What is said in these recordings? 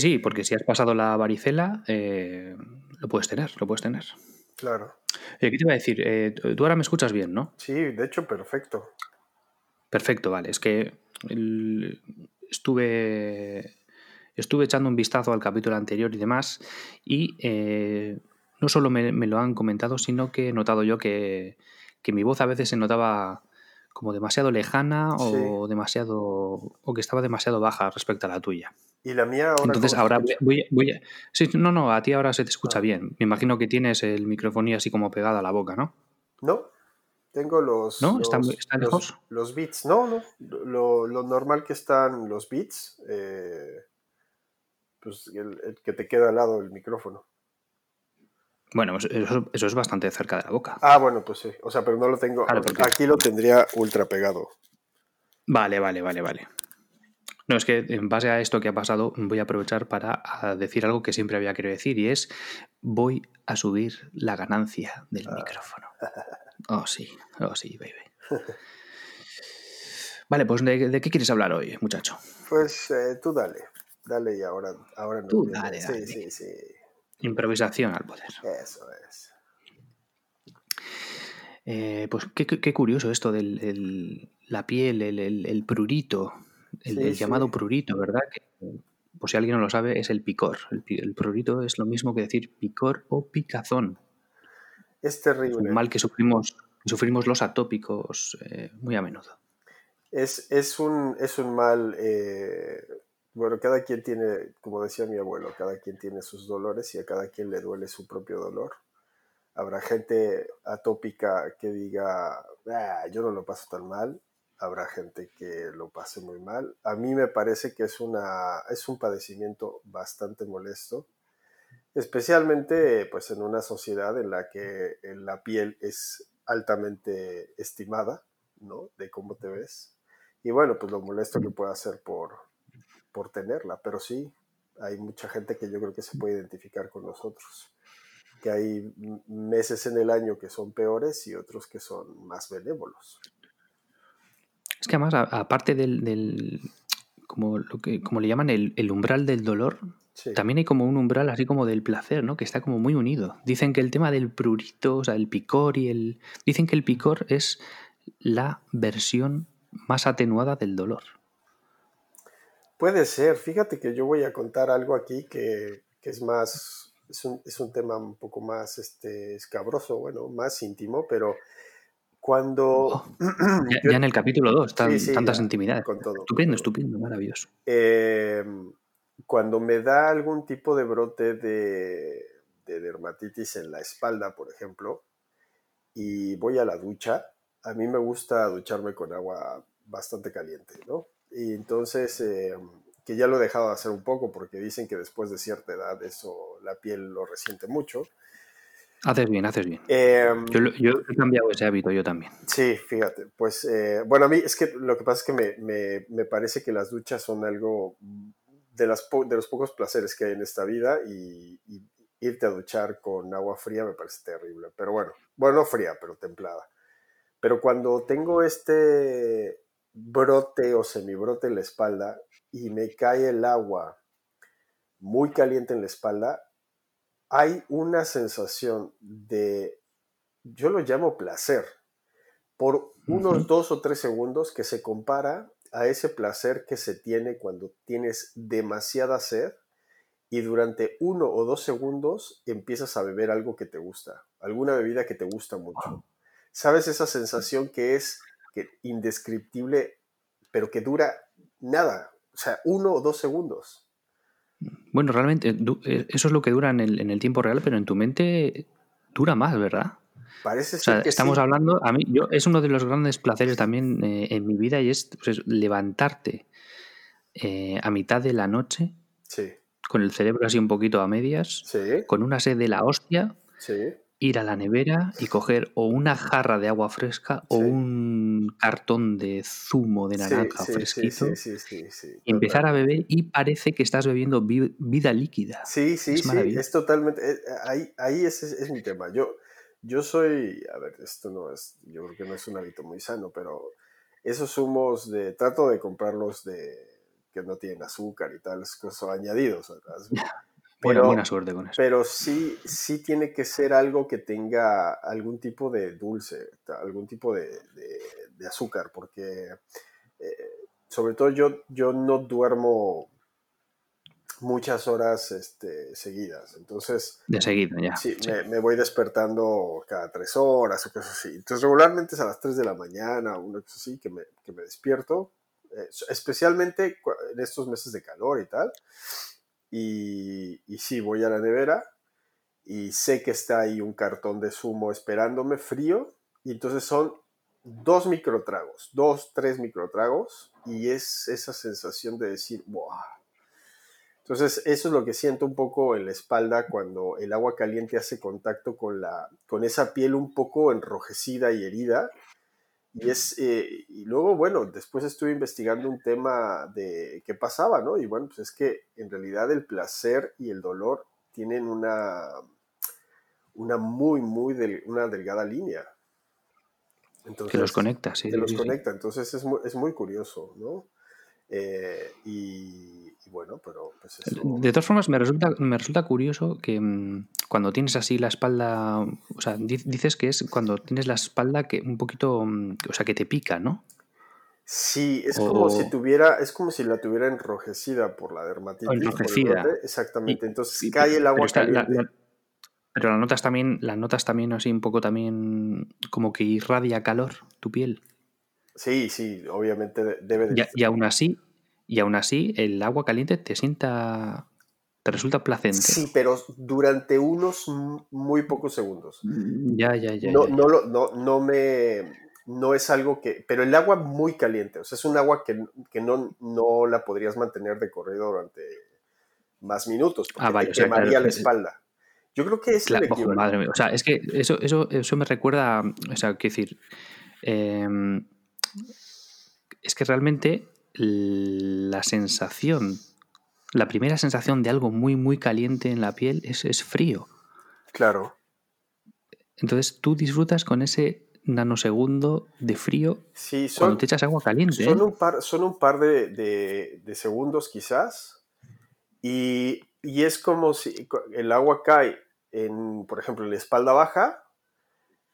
Sí, sí, porque si has pasado la varicela, eh, lo puedes tener, lo puedes tener. Claro. Eh, ¿Qué te iba a decir? Eh, tú ahora me escuchas bien, ¿no? Sí, de hecho, perfecto. Perfecto, vale. Es que el- estuve, estuve echando un vistazo al capítulo anterior y demás, y eh, no solo me, me lo han comentado, sino que he notado yo que, que mi voz a veces se notaba como demasiado lejana o demasiado o que estaba demasiado baja respecto a la tuya. Y la mía ahora. Entonces ¿cómo se ahora voy, voy- voy a... Sí, no, no, a ti ahora se te escucha Ah. bien. Me imagino que tienes el microfonía así como pegado a la boca, ¿no? No, tengo los. ¿No? ¿Está- los- está los- lejos? Los, beats. No, no. Lo, lo normal que están los beats. eh, pues el, el que te queda al lado del micrófono. Bueno, pues eso, eso es bastante cerca de la boca. Ah, bueno, pues sí. O sea, pero no lo tengo. Claro, porque- Aquí lo tendría ultra pegado. Vale, vale, vale, vale. No, es que en base a esto que ha pasado, voy a aprovechar para a decir algo que siempre había querido decir y es voy a subir la ganancia del Ah. micrófono. Oh, sí, oh, sí, baby. Vale, pues ¿de, de qué quieres hablar hoy, muchacho? Pues eh, tú dale. Dale y ahora, ahora no. Tú viene. dale, Sí, dale. sí, sí. Improvisación al poder. Eso es. Eh, pues qué, qué- qué curioso esto de la piel, el, el- el prurito, el, Sí, el sí. llamado prurito, ¿verdad? Que, por si alguien no lo sabe, es el picor. El, prurito es lo mismo que decir picor o picazón. Es Es terrible. un mal que sufrimos, sufrimos los atópicos eh, muy a menudo. Es, es, un, es un mal, eh, bueno, cada quien tiene, como decía mi abuelo, cada quien tiene sus dolores y a cada quien le duele su propio dolor. Habrá gente atópica que diga, "Ah, yo no lo paso tan mal. Habrá gente que lo pase muy mal. A mí me parece que es, una, es un padecimiento bastante molesto, especialmente pues, en una sociedad en la que la piel es altamente estimada, ¿no? De cómo te ves. Y bueno, pues lo molesto que puede hacer por, por tenerla, pero sí, hay mucha gente que yo creo que se puede identificar con nosotros, que hay meses en el año que son peores y otros que son más benévolos. Es que además, aparte del, del- como, lo que, como le llaman el, el umbral del dolor, Sí, también hay como un umbral así como del placer, ¿no? Que está como muy unido. Dicen que el tema del prurito, o sea, el picor y el... Dicen que el picor es la versión más atenuada del dolor. puede ser. Fíjate que yo voy a contar algo aquí que, que es más, es un, es un tema un poco más este, escabroso, bueno, más íntimo, pero cuando... Oh, Ya, ya en el capítulo 2 están Sí, sí, tantas ya, intimidades. con todo, con Estupendo, todo. estupendo, maravilloso. Eh, cuando me da algún tipo de brote de, de dermatitis en la espalda, por ejemplo, y voy a la ducha, a mí me gusta ducharme con agua bastante caliente, ¿no? Y entonces, eh, que ya lo he dejado de hacer un poco porque dicen que después de cierta edad eso la piel lo resiente mucho. Haces bien, haces bien. Eh, Yo, yo he cambiado ese hábito, yo también. Sí, fíjate, pues eh, bueno, a mí es que lo que pasa es que me, me- me parece que las duchas son algo de, las de los pocos placeres que hay en esta vida y, y irte a duchar con agua fría me parece terrible, pero bueno, bueno, no fría, pero templada. Pero cuando tengo este brote o semibrote en la espalda y me cae el agua muy caliente en la espalda, hay una sensación de, yo lo llamo placer, por unos dos o tres segundos que se compara a ese placer que se tiene cuando tienes demasiada sed y durante uno o dos segundos empiezas a beber algo que te gusta, alguna bebida que te gusta mucho. ¿Sabes esa sensación que es que indescriptible, pero que dura nada? O sea, uno o dos segundos. Bueno, realmente du- eh, eso es lo que dura en el, en el tiempo real, pero en tu mente dura más, ¿verdad? Parece O sea, ser que estamos sí. hablando, a mí, yo, es uno de los grandes placeres también eh, en mi vida y es pues, levantarte eh, a mitad de la noche Sí, con el cerebro así un poquito a medias, sí, con una sed de la hostia, sí. Ir a la nevera y coger o una jarra de agua fresca o Sí. un cartón de zumo de naranja sí, fresquito sí, sí, sí, sí, y empezar a beber y parece que estás bebiendo vi- vida líquida. Sí, sí, Es sí, es totalmente, eh, ahí, ahí es, es, mi tema. Yo, yo soy, a ver, esto no es, yo creo que no es un hábito muy sano, pero esos zumos de, trato de comprarlos de, porque no tienen azúcar y tal, cosas añadidos. Pero, buena, suerte con eso. Pero sí, sí tiene que ser algo que tenga algún tipo de dulce, algún tipo de, azúcar, porque eh, sobre todo yo, yo no duermo muchas horas este, seguidas. Entonces. De seguida, ya. Sí, Me, voy despertando cada tres horas o cosas así. Entonces, regularmente es a las tres de la mañana o una cosa así que me, que me despierto. Eh, especialmente en estos meses de calor y tal. Y, y sí, voy a la nevera y sé que está ahí un cartón de zumo esperándome frío. Y entonces son dos microtragos, dos, tres microtragos. Y es esa sensación de decir, ¡wow! Entonces, eso es lo que siento un poco en la espalda cuando el agua caliente hace contacto con, la, con esa piel un poco enrojecida y herida. Y, es, eh, y luego, bueno, después estuve investigando un tema de qué pasaba, ¿no? Y bueno, pues es que en realidad el placer y el dolor tienen una, una muy, muy, una delgada línea. Entonces, que los conecta, sí. Que los conecta, entonces es muy, es muy curioso, ¿no? Eh, y, bueno, pero pues De todas formas, me resulta, me resulta curioso que mm, cuando tienes así la espalda, o sea, dices que es cuando tienes la espalda que un poquito, mm, o sea, que te pica, ¿no? Sí, es como si tuviera, es como si la tuviera enrojecida por la dermatitis. Enrojecida. exactamente. Entonces cae el agua caliente. pero la notas también, la notas también así un poco también como que irradia calor tu piel. Sí, sí, obviamente debe de... Y, y aún así, y aún así el agua caliente te sienta, te resulta placente. Sí, pero durante unos muy pocos segundos. Mm, ya, ya, ya. No, No, no, no, me, no es algo que, pero el agua muy caliente, o sea, es un agua que, no, no la podrías mantener de corrido durante más minutos, porque ah, vale, te quemaría la espalda. Yo creo que es la madre mía. O sea, es que eso, eso, eso me recuerda, o sea, quiero decir, em, es que realmente la sensación, la primera sensación de algo muy, muy caliente en la piel es, es frío. Claro. Entonces tú disfrutas con ese nanosegundo de frío sí, cuando te echas agua caliente. Son, ¿eh? un par, son un par de, segundos quizás y, y, es como si el agua cae en, por ejemplo, en la espalda baja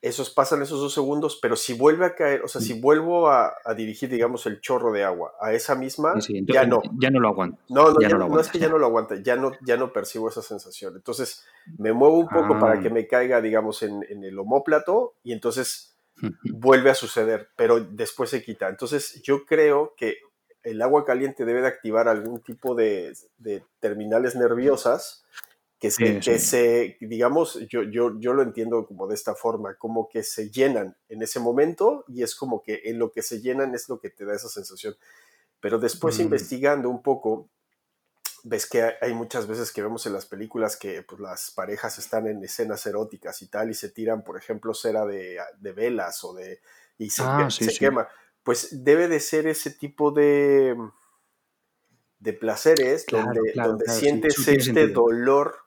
esos pasan esos dos segundos, pero si vuelve a caer, o sea, si vuelvo a, dirigir, digamos, el chorro de agua a esa misma, ya no. Ya no lo aguanto. No, no, no, es que ya. no lo aguanta, ya no, ya no percibo esa sensación. Entonces, me muevo un poco para que ah. me caiga, digamos, en, el homóplato y entonces vuelve a suceder, pero después se quita. Entonces, yo creo que el agua caliente debe de activar algún tipo de, de terminales nerviosas que se, digamos, yo, yo, yo lo entiendo como de esta forma, como que se llenan en ese momento y es como que en lo que se llenan es lo que te da esa sensación. Pero después mm. investigando un poco, ves que hay muchas veces que vemos en las películas que pues, las parejas están en escenas eróticas y tal y se tiran, por ejemplo, cera de, de velas o de... y se, ah, quema. Pues debe de ser ese tipo de de placeres donde, donde sientes este dolor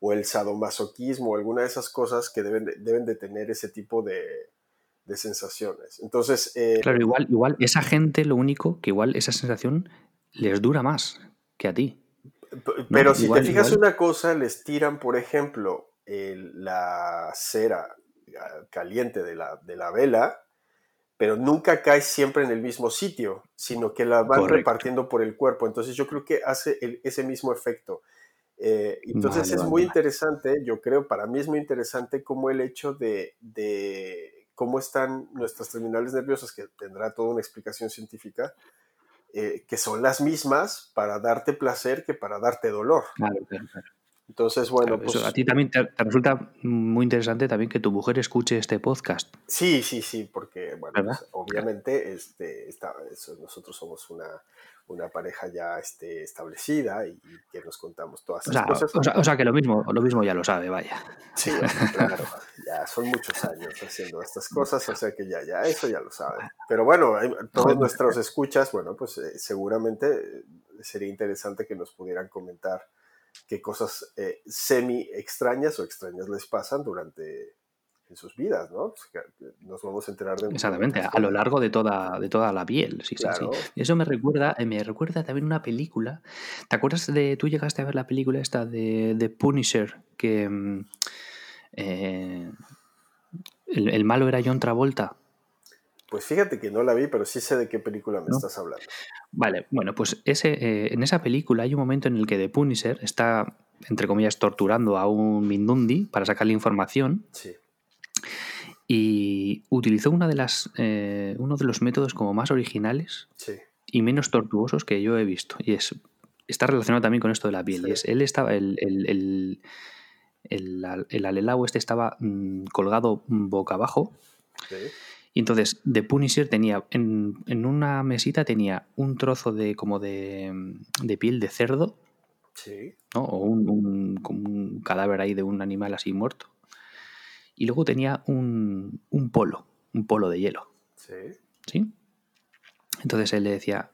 o el sadomasoquismo, o alguna de esas cosas que deben de, deben de tener ese tipo de, de sensaciones. Entonces... Eh, claro, igual, igual esa gente lo único que igual esa sensación les dura más que a ti. Pero si te fijas una cosa, les tiran, por ejemplo, la cera ah, caliente de la, de la vela, pero nunca cae siempre en el mismo sitio, sino que la van repartiendo por el cuerpo. Entonces yo creo que hace ese mismo efecto. Eh, entonces es muy interesante, yo creo, para mí es muy interesante cómo el hecho de, cómo están nuestras terminales nerviosas, que tendrá toda una explicación científica, eh, que son las mismas para darte placer que para darte dolor. Claro, claro, claro. Entonces, bueno, pues... a ti también te, resulta muy interesante también que tu mujer escuche este podcast. Sí, sí, sí, porque, bueno, pues, obviamente este, nosotros somos una, una pareja ya este, establecida y, que nos contamos todas esas cosas. O sea, que lo mismo, lo mismo ya lo sabe, vaya. Sí, claro, ya son muchos años haciendo estas cosas, o sea que ya, ya, eso ya lo sabe. Pero bueno, todos nuestros escuchas, bueno, pues eh, seguramente sería interesante que nos pudieran comentar qué cosas eh, semi extrañas o extrañas les pasan durante en sus vidas, ¿no? Pues, nos vamos a enterar de... Exactamente, a lo largo de toda, de toda la piel, sí, sí, sí. Eso me recuerda, eh, me recuerda también una película. ¿Te acuerdas de, tú llegaste a ver la película esta de, de Punisher, que mm, eh, el, malo era John Travolta? Pues fíjate que no la vi, pero sí sé de qué película me estás hablando. Vale, bueno, pues ese, eh, en esa película hay un momento en el que The Punisher está, entre comillas, torturando a un Mindundi para sacarle información. Sí y utilizó una de las, eh, uno de los métodos como más originales y menos tortuosos que yo he visto. Y es está relacionado también con esto de la piel. es, él estaba, el, el, el, este estaba mm, colgado boca abajo. Y entonces, de Punisher tenía, en, en, una mesita tenía un trozo de como de, de piel de cerdo. O un, un, un cadáver ahí de un animal así muerto y luego tenía un, polo, un polo de hielo. Sí. ¿Sí? Entonces él le decía,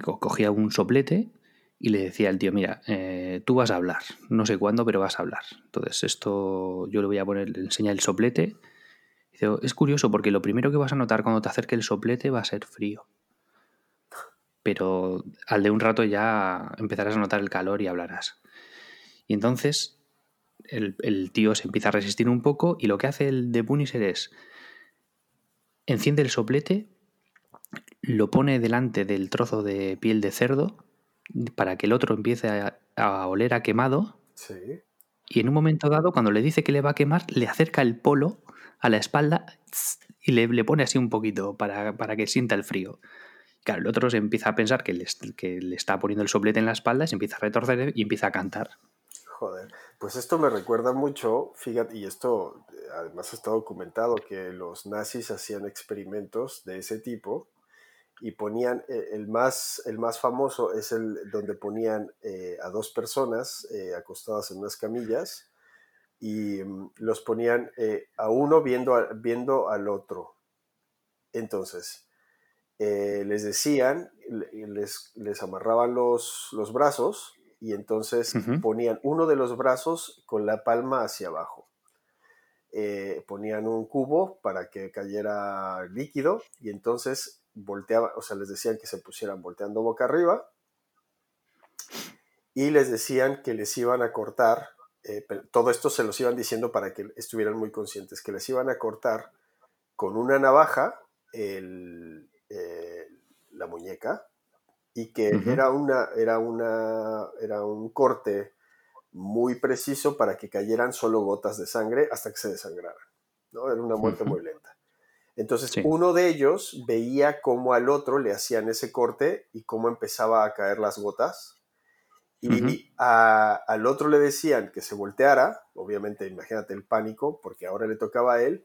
cogía un soplete y le decía al tío, mira, eh, tú vas a hablar, no sé cuándo, pero vas a hablar. Entonces esto yo le voy a poner, le enseña el soplete. Dice, es curioso porque lo primero que vas a notar cuando te acerque el soplete va a ser frío. Pero al de un rato ya empezarás a notar el calor y hablarás. Y entonces el, tío se empieza a resistir un poco y lo que hace el de Punisher es enciende el soplete, lo pone delante del trozo de piel de cerdo para que el otro empiece a, oler a quemado. Y en un momento dado, cuando le dice que le va a quemar, le acerca el polo a la espalda y le, pone así un poquito para, para, que sienta el frío. Claro, el otro se empieza a pensar que le, que le está poniendo el soplete en la espalda, se empieza a retorcer y empieza a cantar. Joder. Pues esto me recuerda mucho, fíjate, y esto eh, además está documentado, que los nazis hacían experimentos de ese tipo y ponían, eh, el, más, el más famoso es el donde ponían eh, a dos personas acostadas en unas camillas y mm, los ponían a uno viendo, viendo al otro. Entonces, les decían, les, les amarraban los, los brazos y entonces ponían uno de los brazos con la palma hacia abajo. Eh, ponían un cubo para que cayera líquido y entonces volteaban, o sea, les decían que se pusieran volteando boca arriba y les decían que les iban a cortar, eh, todo esto se los iban diciendo para que estuvieran muy conscientes, que les iban a cortar con una navaja el, eh, la muñeca y que era, una, era, una, era un corte muy preciso para que cayeran solo gotas de sangre hasta que se desangraran. ¿no? Era una muerte muy lenta. Entonces uno de ellos veía cómo al otro le hacían ese corte y cómo empezaba a caer las gotas. Y al otro le decían que se volteara, obviamente imagínate el pánico, porque ahora le tocaba a él,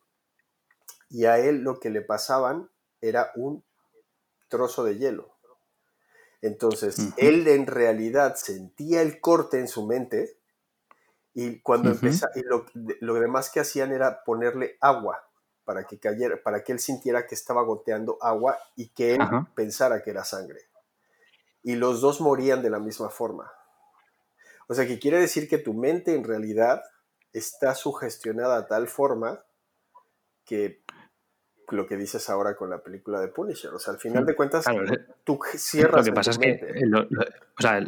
y a él lo que le pasaban era un trozo de hielo. Entonces, él en realidad sentía el corte en su mente y cuando y lo, demás que hacían era ponerle agua para que cayera, para que él sintiera que estaba goteando agua y que él pensara que era sangre. Y los dos morían de la misma forma. O sea, que quiere decir que tu mente en realidad está sugestionada a tal forma que lo que dices ahora con la película de Punisher. O sea, al final de cuentas, tú cierras. Lo que pasa es que. o sea,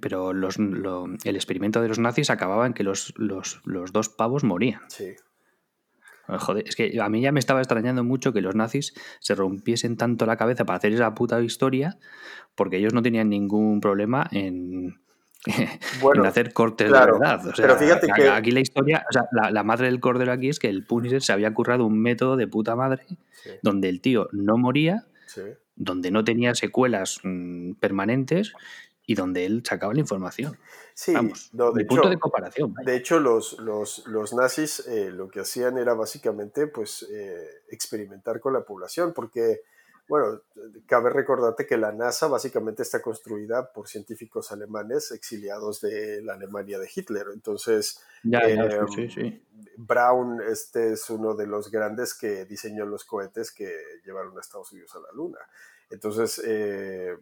pero los, el experimento de los nazis acababa en que los, los, dos pavos morían. Sí. Joder, es que a mí ya me estaba extrañando mucho que los nazis se rompiesen tanto la cabeza para hacer esa puta historia, porque ellos no tenían ningún problema en, en hacer cortes de verdad. pero fíjate que aquí la historia, o sea, la, madre del cordero aquí es que el Punisher se había currado un método de puta madre donde el tío no moría, donde no tenía secuelas mm, permanentes y donde él sacaba la información. Sí, Vamos, de punto de comparación. De hecho, los, los, los nazis eh, lo que hacían era básicamente pues, eh, experimentar con la población, porque bueno, cabe recordarte que la NASA básicamente está construida por científicos alemanes exiliados de la Alemania de Hitler. Entonces, em, Brown este es uno de los grandes que diseñó los cohetes que llevaron a Estados Unidos a la Luna. Entonces, eh,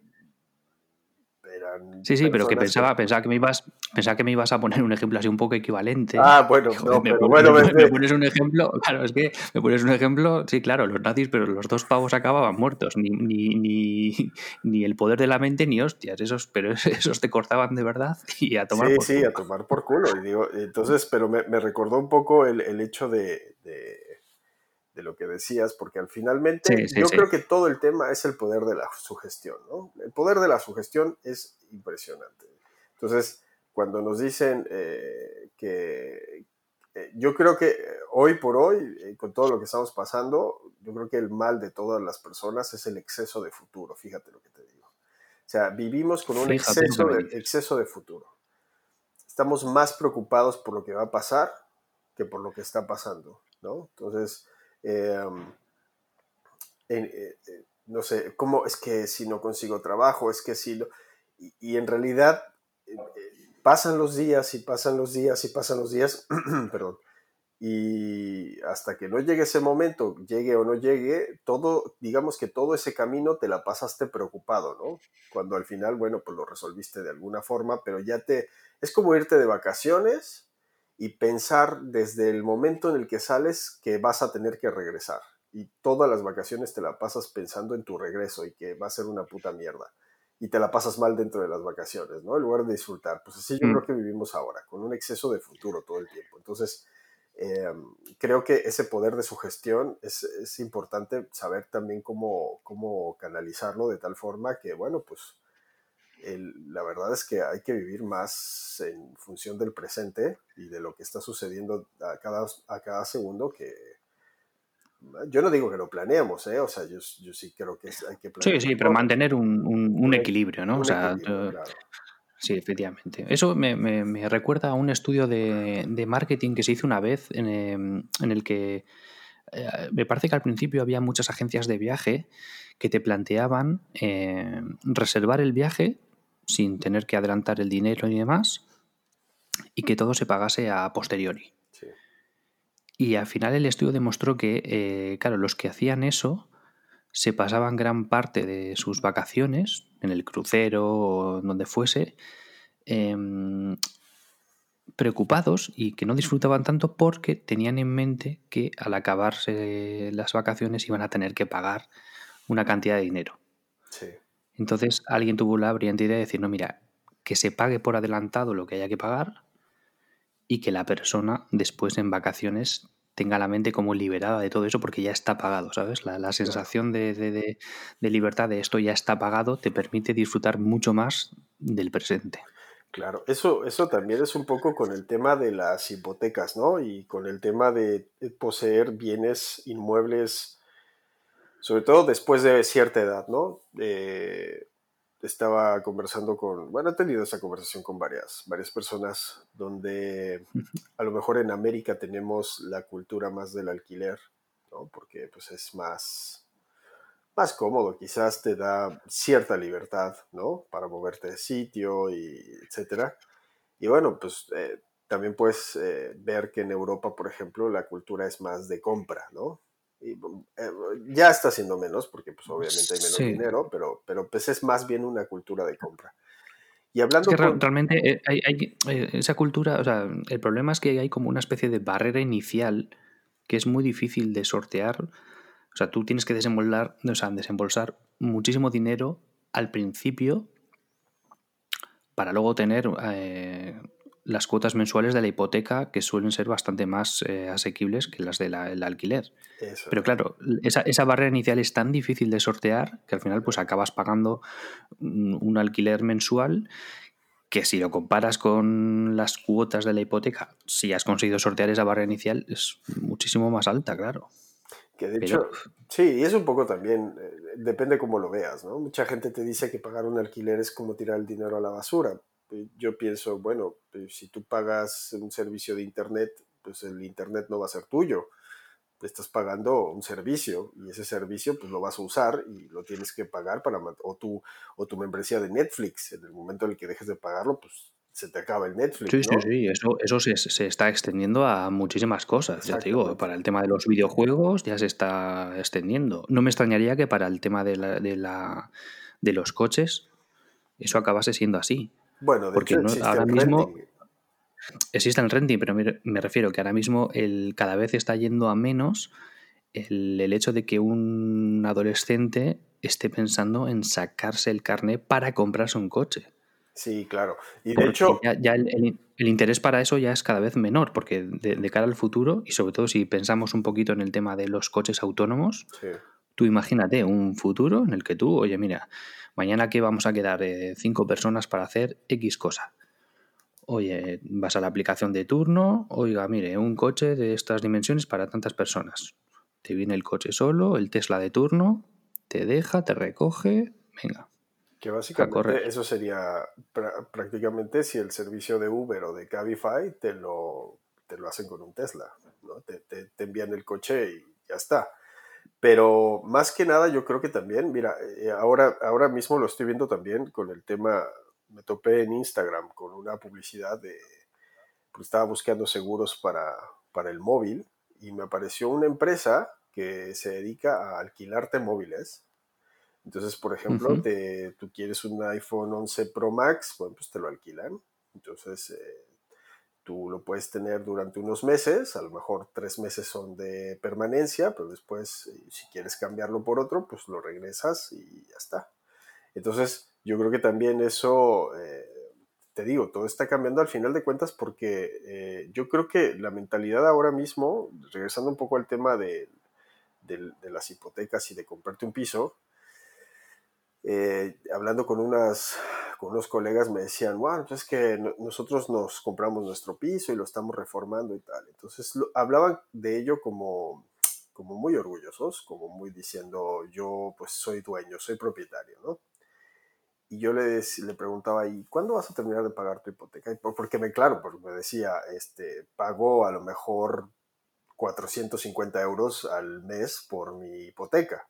Sí, sí, pero que pensaba, pensaba que me ibas, pensaba que me ibas a poner un ejemplo así un poco equivalente. Ah, bueno, no, pero bueno, me, pones un ejemplo, claro, es que me pones un ejemplo, sí, claro, los nazis, pero los dos pavos acababan muertos, ni, ni, ni, el poder de la mente ni hostias, esos, pero esos te cortaban de verdad y a tomar sí, por sí, culo. a tomar por culo. Y digo, entonces, pero me, me recordó un poco el, el hecho de, de de lo que decías, porque al finalmente yo creo que todo el tema es el poder de la sugestión, ¿no? El poder de la sugestión es impresionante. Entonces, cuando nos dicen eh, que eh, yo creo que hoy por hoy, eh, con todo lo que estamos pasando, yo creo que el mal de todas las personas es el exceso de futuro, fíjate lo que te digo. O sea, vivimos con un exceso de, exceso de futuro. Estamos más preocupados por lo que va a pasar que por lo que está pasando, ¿no? Entonces, eh, eh, no sé, ¿cómo es que si no consigo trabajo? Es que si Y, en realidad eh, pasan los días y pasan los días y pasan los días, perdón, y hasta que no llegue ese momento, llegue o no llegue, todo, digamos que todo ese camino te la pasaste preocupado, ¿no? Cuando al final, bueno, pues lo resolviste de alguna forma, pero ya te, es como irte de vacaciones y pensar desde el momento en el que sales que vas a tener que regresar. Y todas las vacaciones te la pasas pensando en tu regreso y que va a ser una puta mierda. Y te la pasas mal dentro de las vacaciones, ¿no? En lugar de disfrutar. Pues así yo mm. creo que vivimos ahora, con un exceso de futuro todo el tiempo. Entonces, em, creo que ese poder de sugestión es, es importante saber también cómo, cómo canalizarlo de tal forma que, bueno, pues la verdad es que hay que vivir más en función del presente y de lo que está sucediendo a cada, a cada segundo que yo no digo que lo planeemos, ¿eh? o sea, yo, yo sí creo que hay que planear. Sí, sí, pero mantener un, un, equilibrio, ¿no? o sea, Sí, efectivamente. Eso me, me, recuerda a un estudio de, de, marketing que se hizo una vez en, em, en el que eh, me parece que al principio había muchas agencias de viaje que te planteaban eh, reservar el viaje sin tener que adelantar el dinero ni demás, y que todo se pagase a posteriori. Y al final el estudio demostró que, eh, claro, los que hacían eso se pasaban gran parte de sus vacaciones, en el crucero o donde fuese, em, preocupados y que no disfrutaban tanto porque tenían en mente que al acabarse las vacaciones iban a tener que pagar una cantidad de dinero. Sí. Entonces alguien tuvo la brillante idea de decir, no, mira, que se pague por adelantado lo que haya que pagar y que la persona después en vacaciones tenga la mente como liberada de todo eso porque ya está pagado, ¿sabes? La, sensación de, de, libertad de esto ya está pagado te permite disfrutar mucho más del presente. Claro, eso, eso también es un poco con el tema de las hipotecas, ¿no? Y con el tema de poseer bienes inmuebles sobre todo después de cierta edad, ¿no? Eh, estaba conversando con, bueno, he tenido esa conversación con varias, varias personas donde a lo mejor en América tenemos la cultura más del alquiler, ¿no? Porque pues es más, más cómodo, quizás te da cierta libertad, ¿no? Para moverte de sitio y etcétera. Y bueno, pues eh, también puedes eh, ver que en Europa, por ejemplo, la cultura es más de compra, ¿no? Eh, ya está siendo menos, porque pues obviamente hay menos dinero, pero, pero pues es más bien una cultura de compra. Y hablando es que realmente eh, hay, eh, esa cultura, o sea, el problema es que hay como una especie de barrera inicial que es muy difícil de sortear. O sea, tú tienes que desembolsar, o sea, desembolsar muchísimo dinero al principio para luego tener las cuotas mensuales de la hipoteca que suelen ser bastante más eh, asequibles que las del alquiler. Pero claro, esa, barrera inicial es tan difícil de sortear que al final pues acabas pagando un, alquiler mensual que si lo comparas con las cuotas de la hipoteca, si has conseguido sortear esa barrera inicial, es muchísimo más alta, claro. Que de hecho, sí, es un poco también, eh, depende cómo lo veas, ¿no? Mucha gente te dice que pagar un alquiler es como tirar el dinero a la basura, yo pienso, bueno, pues, si tú pagas un servicio de Internet, pues el Internet no va a ser tuyo. Estás pagando un servicio y ese servicio pues lo vas a usar y lo tienes que pagar para o tu o tu membresía de Netflix en el momento en el que dejes de pagarlo pues se te acaba el Netflix. Sí, sí, sí, eso, eso se, está extendiendo a muchísimas cosas. Ya te digo, para el tema de los videojuegos ya se está extendiendo. No me extrañaría que para el tema de, la, de, la, de los coches eso acabase siendo así. Bueno, de Porque hecho no, existe ahora el mismo renting. existe el renting, pero me, me refiero que ahora mismo el, cada vez está yendo a menos el, el hecho de que un adolescente esté pensando en sacarse el carnet para comprarse un coche. Sí, claro. Y de Porque hecho, ya, ya el, el- el interés para eso ya es cada vez menor, porque de, de cara al futuro, y sobre todo si pensamos un poquito en el tema de los coches autónomos, sí, tú imagínate un futuro en el que tú, oye, mira, mañana que vamos a quedar eh, cinco personas para hacer X cosa. Oye, vas a la aplicación de turno, oiga, mire, un coche de estas dimensiones para tantas personas. Te viene el coche solo, el Tesla de turno, te deja, te recoge, venga. que básicamente eso sería prá- prácticamente si el servicio de Uber o de Cabify te lo, te lo hacen con un Tesla, ¿no? Te, te- te envían el coche y ya está. Pero más que nada yo creo que también, mira, eh, ahora, ahora mismo lo estoy viendo también con el tema, me topé en Instagram con una publicidad de, pues estaba buscando seguros para, para el móvil y me apareció una empresa que se dedica a alquilarte móviles. Entonces, por ejemplo, te- tú quieres un iPhone 11 Pro Max, bueno, pues te lo alquilan. Entonces, eh, tú lo puedes tener durante unos meses, a lo mejor tres meses son de permanencia, pero después, eh, si quieres cambiarlo por otro, pues lo regresas y ya está. Entonces, yo creo que también eso, eh, te digo, todo está cambiando al final de cuentas porque eh, yo creo que la mentalidad ahora mismo, regresando un poco al tema de, de las hipotecas y de comprarte un piso, hablando con, unas, unos colegas me decían, bueno, pues es que no- nosotros nos compramos nuestro piso y lo estamos reformando y tal. Entonces lo- hablaban de ello como, como muy orgullosos, como muy diciendo, yo pues soy dueño, soy propietario, ¿no? Y yo le, le preguntaba, ¿y cuándo vas a terminar de pagar tu hipoteca? Porque me, claro, porque me decía, este, pago a lo mejor 450 euros al mes por mi hipoteca.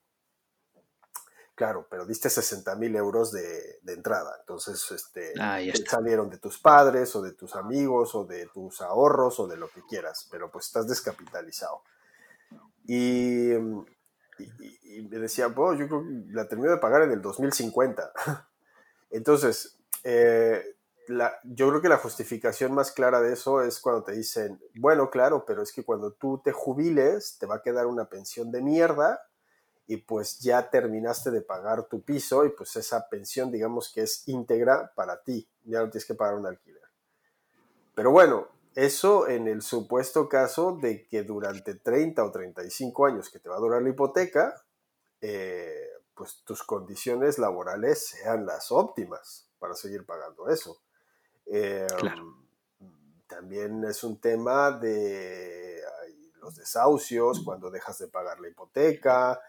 Claro, pero diste 60 mil euros de, de entrada. Entonces, este, te está. salieron de tus padres o de tus amigos o de tus ahorros o de lo que quieras, pero pues estás descapitalizado. Y, mm, y, y- me decía, bueno, yo creo que la termino de pagar en el 2050. Entonces, eh, la- yo creo que la justificación más clara de eso es cuando te dicen, bueno, claro, pero es que cuando tú te jubiles te va a quedar una pensión de mierda y pues ya terminaste de pagar tu piso y pues esa pensión digamos que es íntegra para ti, ya no tienes que pagar un alquiler. Pero bueno, eso en el supuesto caso de que durante 30 o 35 años que te va a durar la hipoteca, eh, pues tus condiciones laborales sean las óptimas para seguir pagando eso. Eh, Claro. También es un tema de los desahucios, cuando dejas de pagar la hipoteca,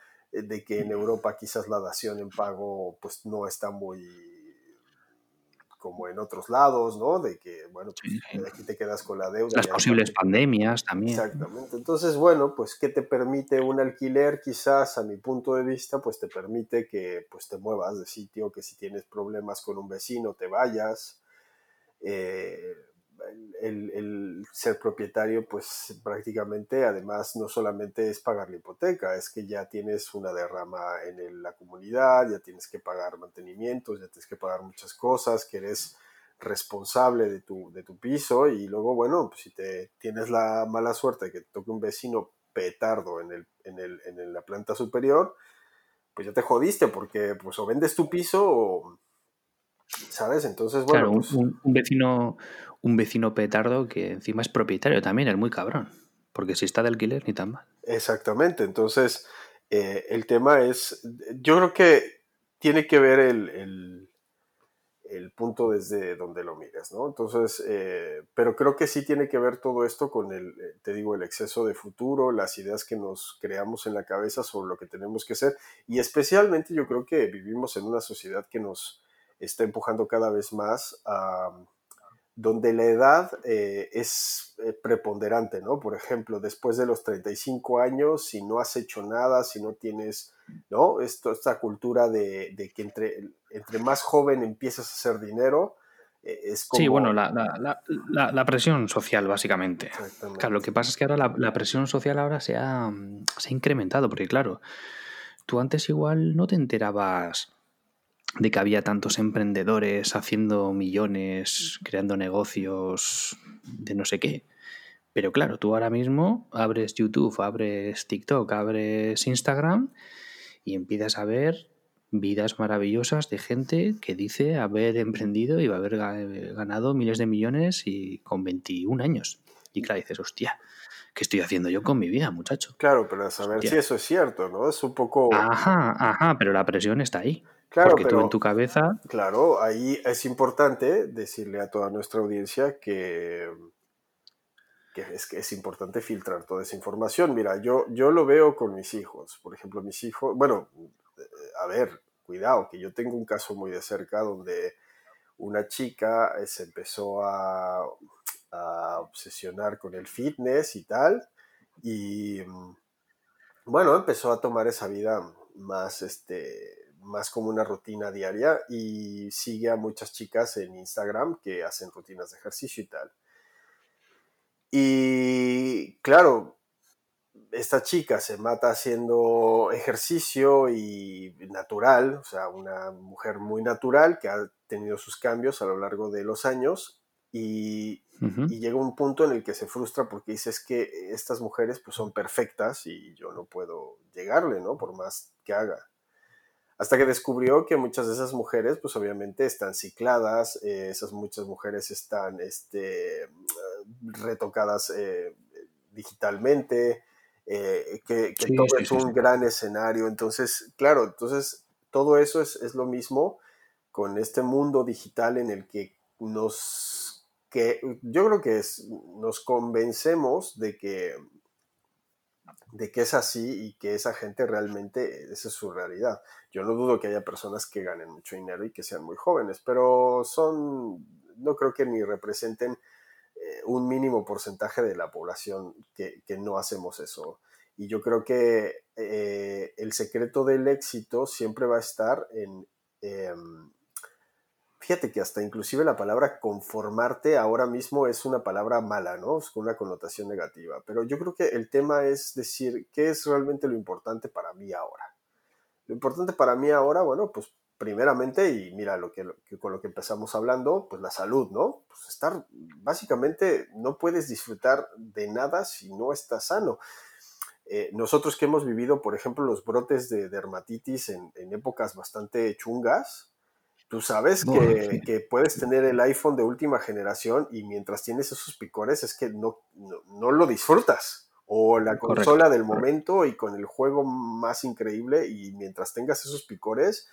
de que en Europa quizás la dación en pago pues no está muy como en otros lados, ¿no? De que, bueno, pues sí. aquí te quedas con la deuda. Las posibles pandemias también. Exactamente. Entonces, bueno, pues ¿qué te permite un alquiler? Quizás a mi punto de vista, pues te permite que pues te muevas de sitio, que si tienes problemas con un vecino te vayas. Eh, el, ser propietario, pues prácticamente, además, no solamente es pagar la hipoteca, es que ya tienes una derrama en la comunidad, ya tienes que pagar mantenimientos, ya tienes que pagar muchas cosas, que eres responsable de tu, de tu piso y luego, bueno, pues si te tienes la mala suerte de que te toque un vecino petardo en, el, en, el, en la planta superior, pues ya te jodiste porque pues o vendes tu piso o, ¿sabes? Entonces, bueno, Claro, un, pues... un- un vecino, un vecino petardo que encima es propietario también, es muy cabrón. Porque si está de alquiler, ni tan mal. Exactamente, entonces eh, el tema es, yo creo que tiene que ver el, el- el punto desde donde lo mires, ¿no? Entonces, eh, pero creo que sí tiene que ver todo esto con el, eh, te digo, el exceso de futuro, las ideas que nos creamos en la cabeza sobre lo que tenemos que ser, y especialmente yo creo que vivimos en una sociedad que nos está empujando cada vez más a donde la edad eh, es eh, preponderante, ¿no? Por ejemplo, después de los 35 años, si no has hecho nada, si no tienes, ¿no? Esto, esta cultura de, de que entre, entre más joven empiezas a hacer dinero, eh, es como... Sí, bueno, la, la- la- la- la presión social, básicamente. Claro, lo que pasa es que ahora la, la presión social ahora se ha, se ha incrementado, porque claro, tú antes igual no te enterabas de que había tantos emprendedores haciendo millones, creando negocios de no sé qué. Pero claro, tú ahora mismo abres YouTube, abres TikTok, abres Instagram y empiezas a ver vidas maravillosas de gente que dice haber emprendido y haber ganado miles de millones y con 21 años. Y claro, dices, hostia, ¿qué estoy haciendo yo con mi vida, muchacho? Claro, pero a saber si eso es cierto, ¿no? Es un poco... Ajá, ajá, pero la presión está ahí. Claro, porque tú en tu cabeza... Claro, ahí es importante decirle a toda nuestra audiencia que, que es, que es importante filtrar toda esa información. Mira, yo, yo lo veo con mis hijos. Por ejemplo, mis hijos, bueno, a ver, cuidado, que yo tengo un caso muy de cerca donde una chica eh, se empezó a, obsesionar con el fitness y tal, y mm, bueno, empezó a tomar esa vida más, este, más como una rutina diaria y sigue a muchas chicas en Instagram que hacen rutinas de ejercicio y tal. Y claro, esta chica se mata haciendo ejercicio y natural, o sea, una mujer muy natural que ha tenido sus cambios a lo largo de los años y, llega un punto en el que se frustra porque dice es que estas mujeres pues son perfectas y yo no puedo llegarle, ¿no? Por más que haga. Hasta que descubrió que muchas de esas mujeres pues obviamente están cicladas, eh, esas muchas mujeres están este, retocadas eh, digitalmente, eh, que, todo es un gran escenario. Entonces, claro, entonces todo eso es, es, lo mismo con este mundo digital en el que nos, que yo creo que es, nos convencemos de que, de que es así y que esa gente realmente, esa es su realidad. Yo no dudo que haya personas que ganen mucho dinero y que sean muy jóvenes, pero son, no creo que ni representen eh, un mínimo porcentaje de la población que, no hacemos eso. Y yo creo que eh, el secreto del éxito siempre va a estar en... Em, fíjate que hasta inclusive la palabra conformarte ahora mismo es una palabra mala, ¿no? Es con una connotación negativa. Pero yo creo que el tema es decir, ¿qué es realmente lo importante para mí ahora? Lo importante para mí ahora, bueno, pues primeramente, y mira lo que, con lo que empezamos hablando, pues la salud, ¿no? Pues estar, básicamente, no puedes disfrutar de nada si no estás sano. Eh, nosotros que hemos vivido, por ejemplo, los brotes de dermatitis en, épocas bastante chungas, tú sabes que, puedes tener el iPhone de última generación y mientras tienes esos picores es que no, no, lo disfrutas. O la consola del momento y con el juego más increíble y mientras tengas esos picores,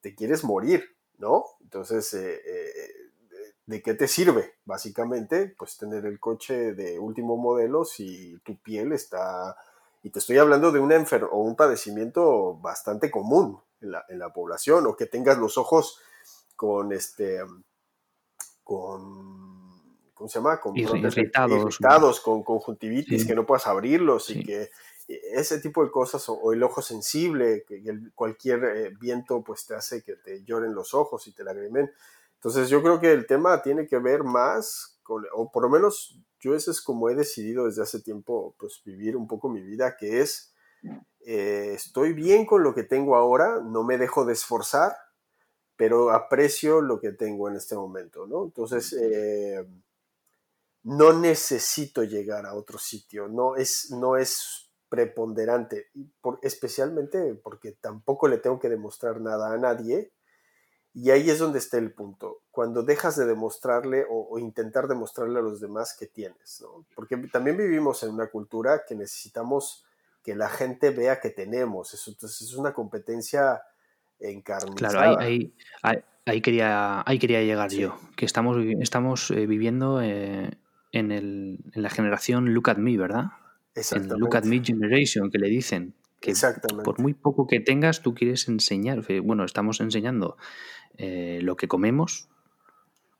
te quieres morir, ¿no? Entonces, eh, eh, ¿de qué te sirve? Básicamente, pues tener el coche de último modelo si tu piel está... Y te estoy hablando de un enfer o un padecimiento bastante común en la, población, o que tengas los ojos con este... con ¿cómo se llama? Con irritados, con conjuntivitis, que no puedas abrirlos y que ese tipo de cosas, o, el ojo sensible, que cualquier eh, viento pues te hace que te lloren los ojos y te lagrimen. Entonces yo creo que el tema tiene que ver más, con, o por lo menos yo ese es como he decidido desde hace tiempo pues vivir un poco mi vida, que es eh, estoy bien con lo que tengo ahora, no me dejo de esforzar, pero aprecio lo que tengo en este momento, ¿no? Entonces, eh, no necesito llegar a otro sitio, no es, no es preponderante, por, especialmente porque tampoco le tengo que demostrar nada a nadie. Y ahí es donde está el punto, cuando dejas de demostrarle o, intentar demostrarle a los demás que tienes, Porque también vivimos en una cultura que necesitamos que la gente vea que tenemos, eso, entonces es una competencia encarnizada. Claro, ahí, ahí, quería, ahí quería llegar yo, que estamos, estamos eh, viviendo eh, en, el, en la generación Look at Me, ¿verdad? en Look at Me Generation, que le dicen que por muy poco que tengas, tú quieres enseñar. Bueno, estamos enseñando eh, lo que comemos,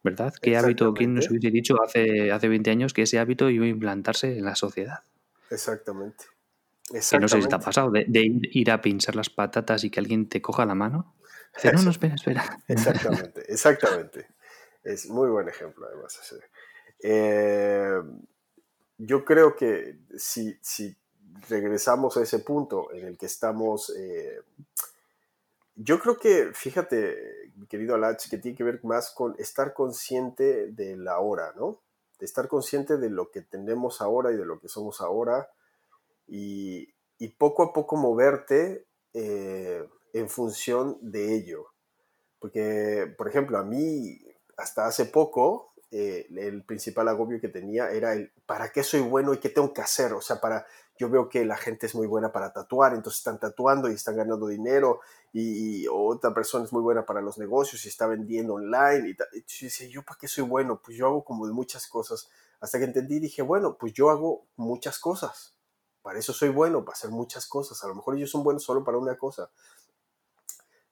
¿verdad? ¿Qué hábito, quién nos hubiese dicho hace, hace 20 años que ese hábito iba a implantarse en la sociedad? Exactamente. Que no sé si te ha pasado, de, ir a pinchar las patatas y que alguien te coja la mano. no, no, espera, espera. Exactamente, exactamente. Es muy buen ejemplo, además. Eh, yo creo que si, si, regresamos a ese punto en el que estamos eh, yo creo que, fíjate, mi querido Alach, que tiene que ver más con estar consciente de la hora, ¿no? De estar consciente de lo que tenemos ahora y de lo que somos ahora y, poco a poco moverte eh, en función de ello. Porque, por ejemplo, a mí, hasta hace poco, eh, el principal agobio que tenía era el ¿para qué soy bueno y qué tengo que hacer? O sea, para yo veo que la gente es muy buena para tatuar, entonces están tatuando y están ganando dinero, y, otra persona es muy buena para los negocios y está vendiendo online. Y, y yo decía, ¿yo para qué soy bueno? Pues yo hago como muchas cosas. Hasta que entendí, dije, bueno, pues yo hago muchas cosas. Para eso soy bueno, para hacer muchas cosas. A lo mejor ellos son buenos solo para una cosa.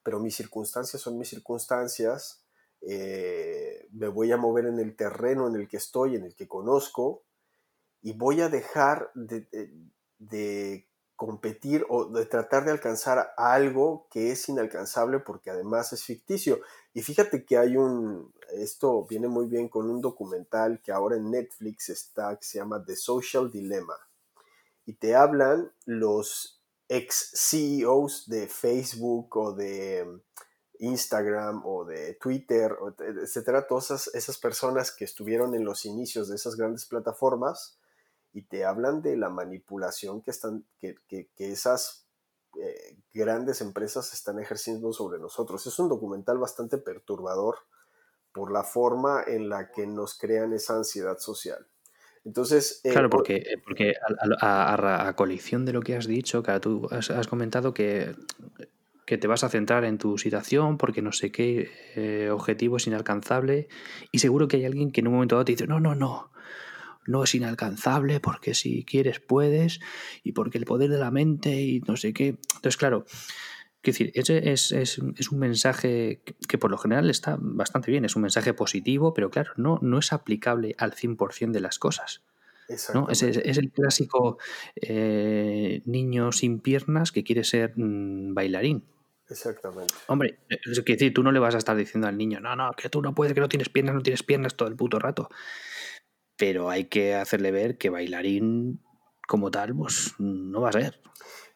Pero mis circunstancias son mis circunstancias. Eh, me voy a mover en el terreno en el que estoy, en el que conozco, y voy a dejar de, de competir o de tratar de alcanzar algo que es inalcanzable porque además es ficticio. Y fíjate que hay un, esto viene muy bien con un documental que ahora en Netflix está, que se llama The Social Dilemma. Y te hablan los ex CEOs de Facebook o de Instagram o de Twitter, etcétera, todas esas, esas personas que estuvieron en los inicios de esas grandes plataformas y te hablan de la manipulación que, están, que, que, esas eh, grandes empresas están ejerciendo sobre nosotros. Es un documental bastante perturbador por la forma en la que nos crean esa ansiedad social. Entonces, eh, claro, porque, eh, porque a, a, colección de lo que has dicho, que tú has, comentado que, que, te vas a centrar en tu situación porque no sé qué objetivo es inalcanzable y seguro que hay alguien que en un momento dado te dice, no, no, no, no es inalcanzable porque si quieres puedes y porque el poder de la mente y no sé qué. Entonces, claro, quiero decir, ese es, un mensaje que, por lo general está bastante bien, es un mensaje positivo, pero claro, no, no es aplicable al 100% de las cosas. ¿no? Es, es, el clásico eh, niño sin piernas que quiere ser mm, bailarín. Exactamente. Hombre, es decir, tú no le vas a estar diciendo al niño, no, no, que tú no puedes, que no tienes piernas, no tienes piernas todo el puto rato pero hay que hacerle ver que bailarín como tal, pues no va a ser.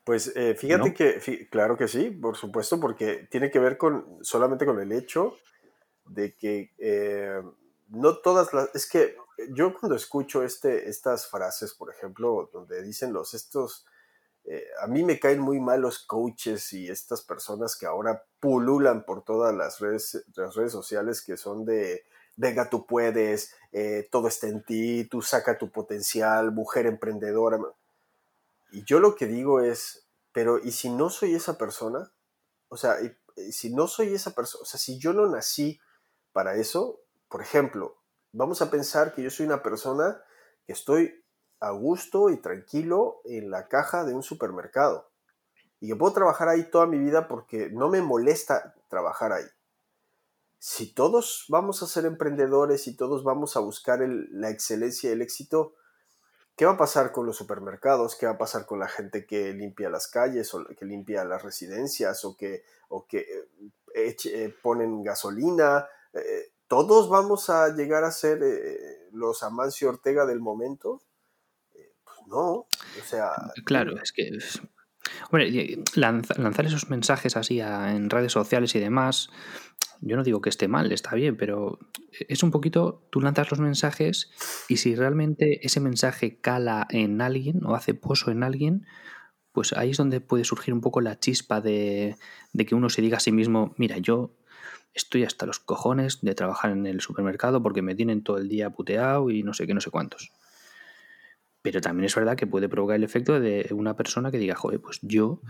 Pues eh, fíjate que, claro que sí, por supuesto, porque tiene que ver con solamente con el hecho de que eh, no todas las, es que yo cuando escucho este, estas frases, por ejemplo, donde dicen los estos, eh, a mí me caen muy mal los coaches y estas personas que ahora pululan por todas las redes, las redes sociales que son de venga, tú puedes, eh, todo está en ti, tú saca tu potencial, mujer emprendedora. Y yo lo que digo es, pero ¿y si no soy esa persona? O sea, si no soy esa persona, o sea, si yo no nací para eso, por ejemplo, vamos a pensar que yo soy una persona que estoy a gusto y tranquilo en la caja de un supermercado y que puedo trabajar ahí toda mi vida porque no me molesta trabajar ahí si todos vamos a ser emprendedores y todos vamos a buscar la excelencia y el éxito, ¿qué va a pasar con los supermercados? ¿Qué va a pasar con la gente que limpia las calles o que limpia las residencias o que, o que eh, eh, ponen gasolina? Eh, ¿Todos vamos a llegar a ser los Amancio Ortega del momento? No, o sea... Claro, es que... Hombre, lanzar esos mensajes así en redes sociales y demás, yo no digo que esté mal, está bien, pero es un poquito, tú lanzas los mensajes y si realmente ese mensaje cala en alguien o hace pozo en alguien, pues ahí es donde puede surgir un poco la chispa de, de que uno se diga a sí mismo, mira, yo estoy hasta los cojones de trabajar en el supermercado porque me tienen todo el día puteado y no sé qué, no sé cuántos. Pero también es verdad que puede provocar el efecto de una persona que diga, joder, pues yo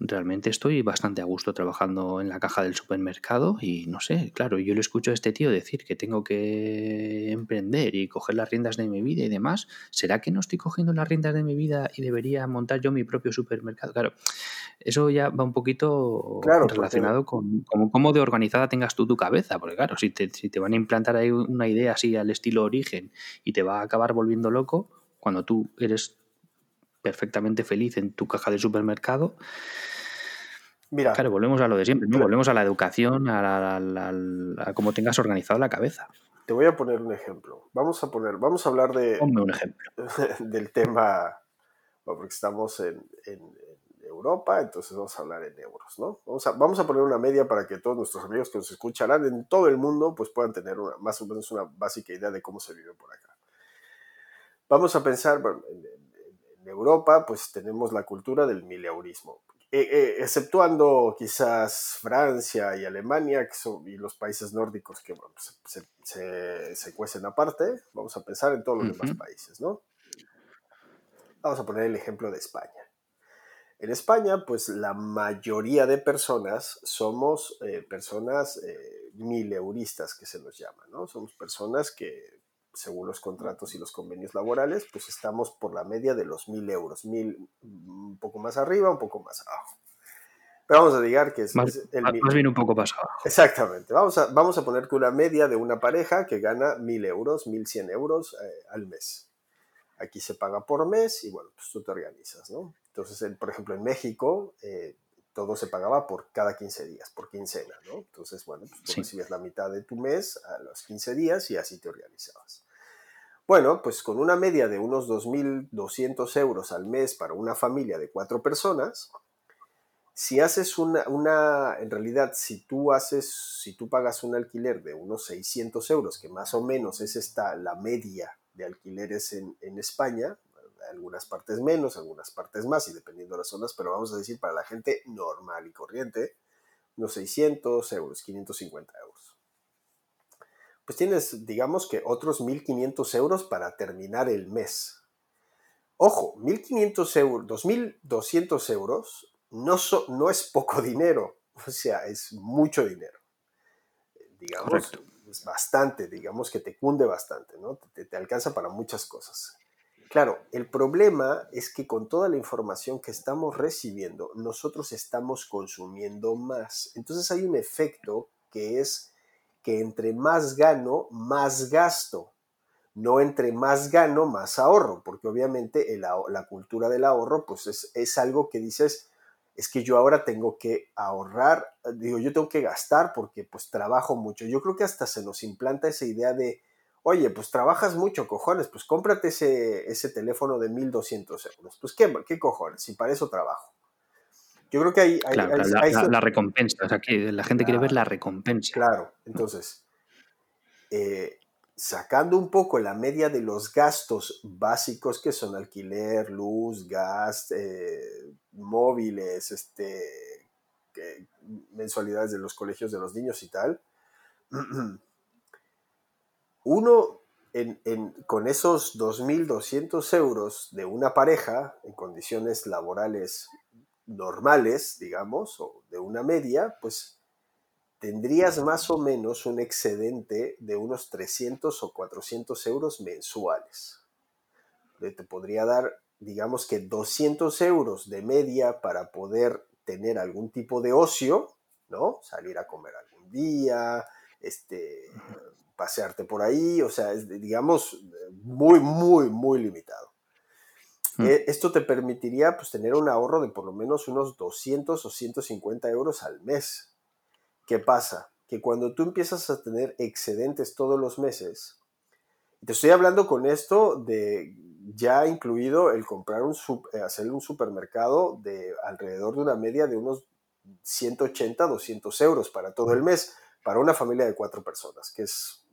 realmente estoy bastante a gusto trabajando en la caja del supermercado y no sé, claro, yo le escucho a este tío decir que tengo que emprender y coger las riendas de mi vida y demás. ¿Será que no estoy cogiendo las riendas de mi vida y debería montar yo mi propio supermercado? Claro, eso ya va un poquito relacionado con, cómo de organizada tengas tú tu cabeza, porque claro, si te, si te van a implantar ahí una idea así al estilo origen y te va a acabar volviendo loco, cuando tú eres perfectamente feliz en tu caja de supermercado. Mira, claro, volvemos a lo de siempre, ¿no? volvemos a la educación, a, cómo tengas organizado la cabeza. Te voy a poner un ejemplo. Vamos a poner, vamos a hablar de un ejemplo del tema, porque estamos en, Europa, entonces vamos a hablar en euros, ¿no? Vamos a, vamos a poner una media para que todos nuestros amigos que nos escucharán en todo el mundo pues puedan tener una, más o menos una básica idea de cómo se vive por acá. Vamos a pensar, en, Europa pues tenemos la cultura del mileurismo. Eh, eh, exceptuando quizás Francia y Alemania que son, y los países nórdicos que bueno, se, se, se, cuecen aparte, vamos a pensar en todos los demás países, ¿no? Vamos a poner el ejemplo de España. En España, pues la mayoría de personas somos eh, personas eh, mileuristas, que se nos llama, ¿no? Somos personas que, según los contratos y los convenios laborales, pues estamos por la media de los mil euros, mil, un poco más arriba, un poco más abajo. Pero vamos a decir que es, más, el más bien un poco más abajo. Exactamente. Vamos a, vamos a poner que una media de una pareja que gana mil euros, mil cien euros eh, al mes. Aquí se paga por mes y bueno, pues tú te organizas, ¿no? Entonces, por ejemplo, en México eh, todo se pagaba por cada 15 días, por quincena, ¿no? Entonces, bueno, pues tú recibías la mitad de tu mes a los 15 días y así te organizabas. Bueno, pues con una media de unos 2.200 euros al mes para una familia de cuatro personas, si haces una, una, en realidad, si tú haces, si tú pagas un alquiler de unos 600 euros, que más o menos es esta la media de alquileres en, en España, algunas partes menos, algunas partes más, y dependiendo de las zonas, pero vamos a decir para la gente normal y corriente, unos 600 euros, 550 euros. Pues tienes, digamos que otros 1.500 euros para terminar el mes. Ojo, 1.500 euros, 2.200 euros no, no es poco dinero, o sea, es mucho dinero. Digamos, es bastante, digamos que te cunde bastante, ¿no? Te, te, alcanza para muchas cosas. Claro, el problema es que con toda la información que estamos recibiendo, nosotros estamos consumiendo más. Entonces hay un efecto que es que entre más gano, más gasto. No entre más gano, más ahorro, porque obviamente la cultura del ahorro, pues es, es algo que dices, es que yo ahora tengo que ahorrar, digo, yo tengo que gastar porque pues trabajo mucho. Yo creo que hasta se nos implanta esa idea de, oye, pues trabajas mucho, cojones, pues cómprate ese, ese teléfono de 1200 euros. Pues ¿qué, qué cojones, si para eso trabajo. Yo creo que hay... hay, claro, hay, la, hay la, la, recompensa, o sea, que la gente claro, quiere ver la recompensa. Claro, entonces, eh, sacando un poco la media de los gastos básicos que son alquiler, luz, gas, eh, móviles, este, eh, mensualidades de los colegios de los niños y tal, uno en, en, con esos 2.200 euros de una pareja en condiciones laborales normales, digamos, o de una media, pues tendrías más o menos un excedente de unos 300 o 400 euros mensuales. Te podría dar, digamos que 200 euros de media para poder tener algún tipo de ocio, ¿no? Salir a comer algún día, este, pasearte por ahí, o sea, es, digamos, muy, muy, muy limitado. Mm. Esto te permitiría pues, tener un ahorro de por lo menos unos 200 o 150 euros al mes. ¿Qué pasa? Que cuando tú empiezas a tener excedentes todos los meses, te estoy hablando con esto de ya incluido el comprar un, hacer un supermercado de alrededor de una media de unos 180, 200 euros para todo el mes, para una familia de cuatro personas, que es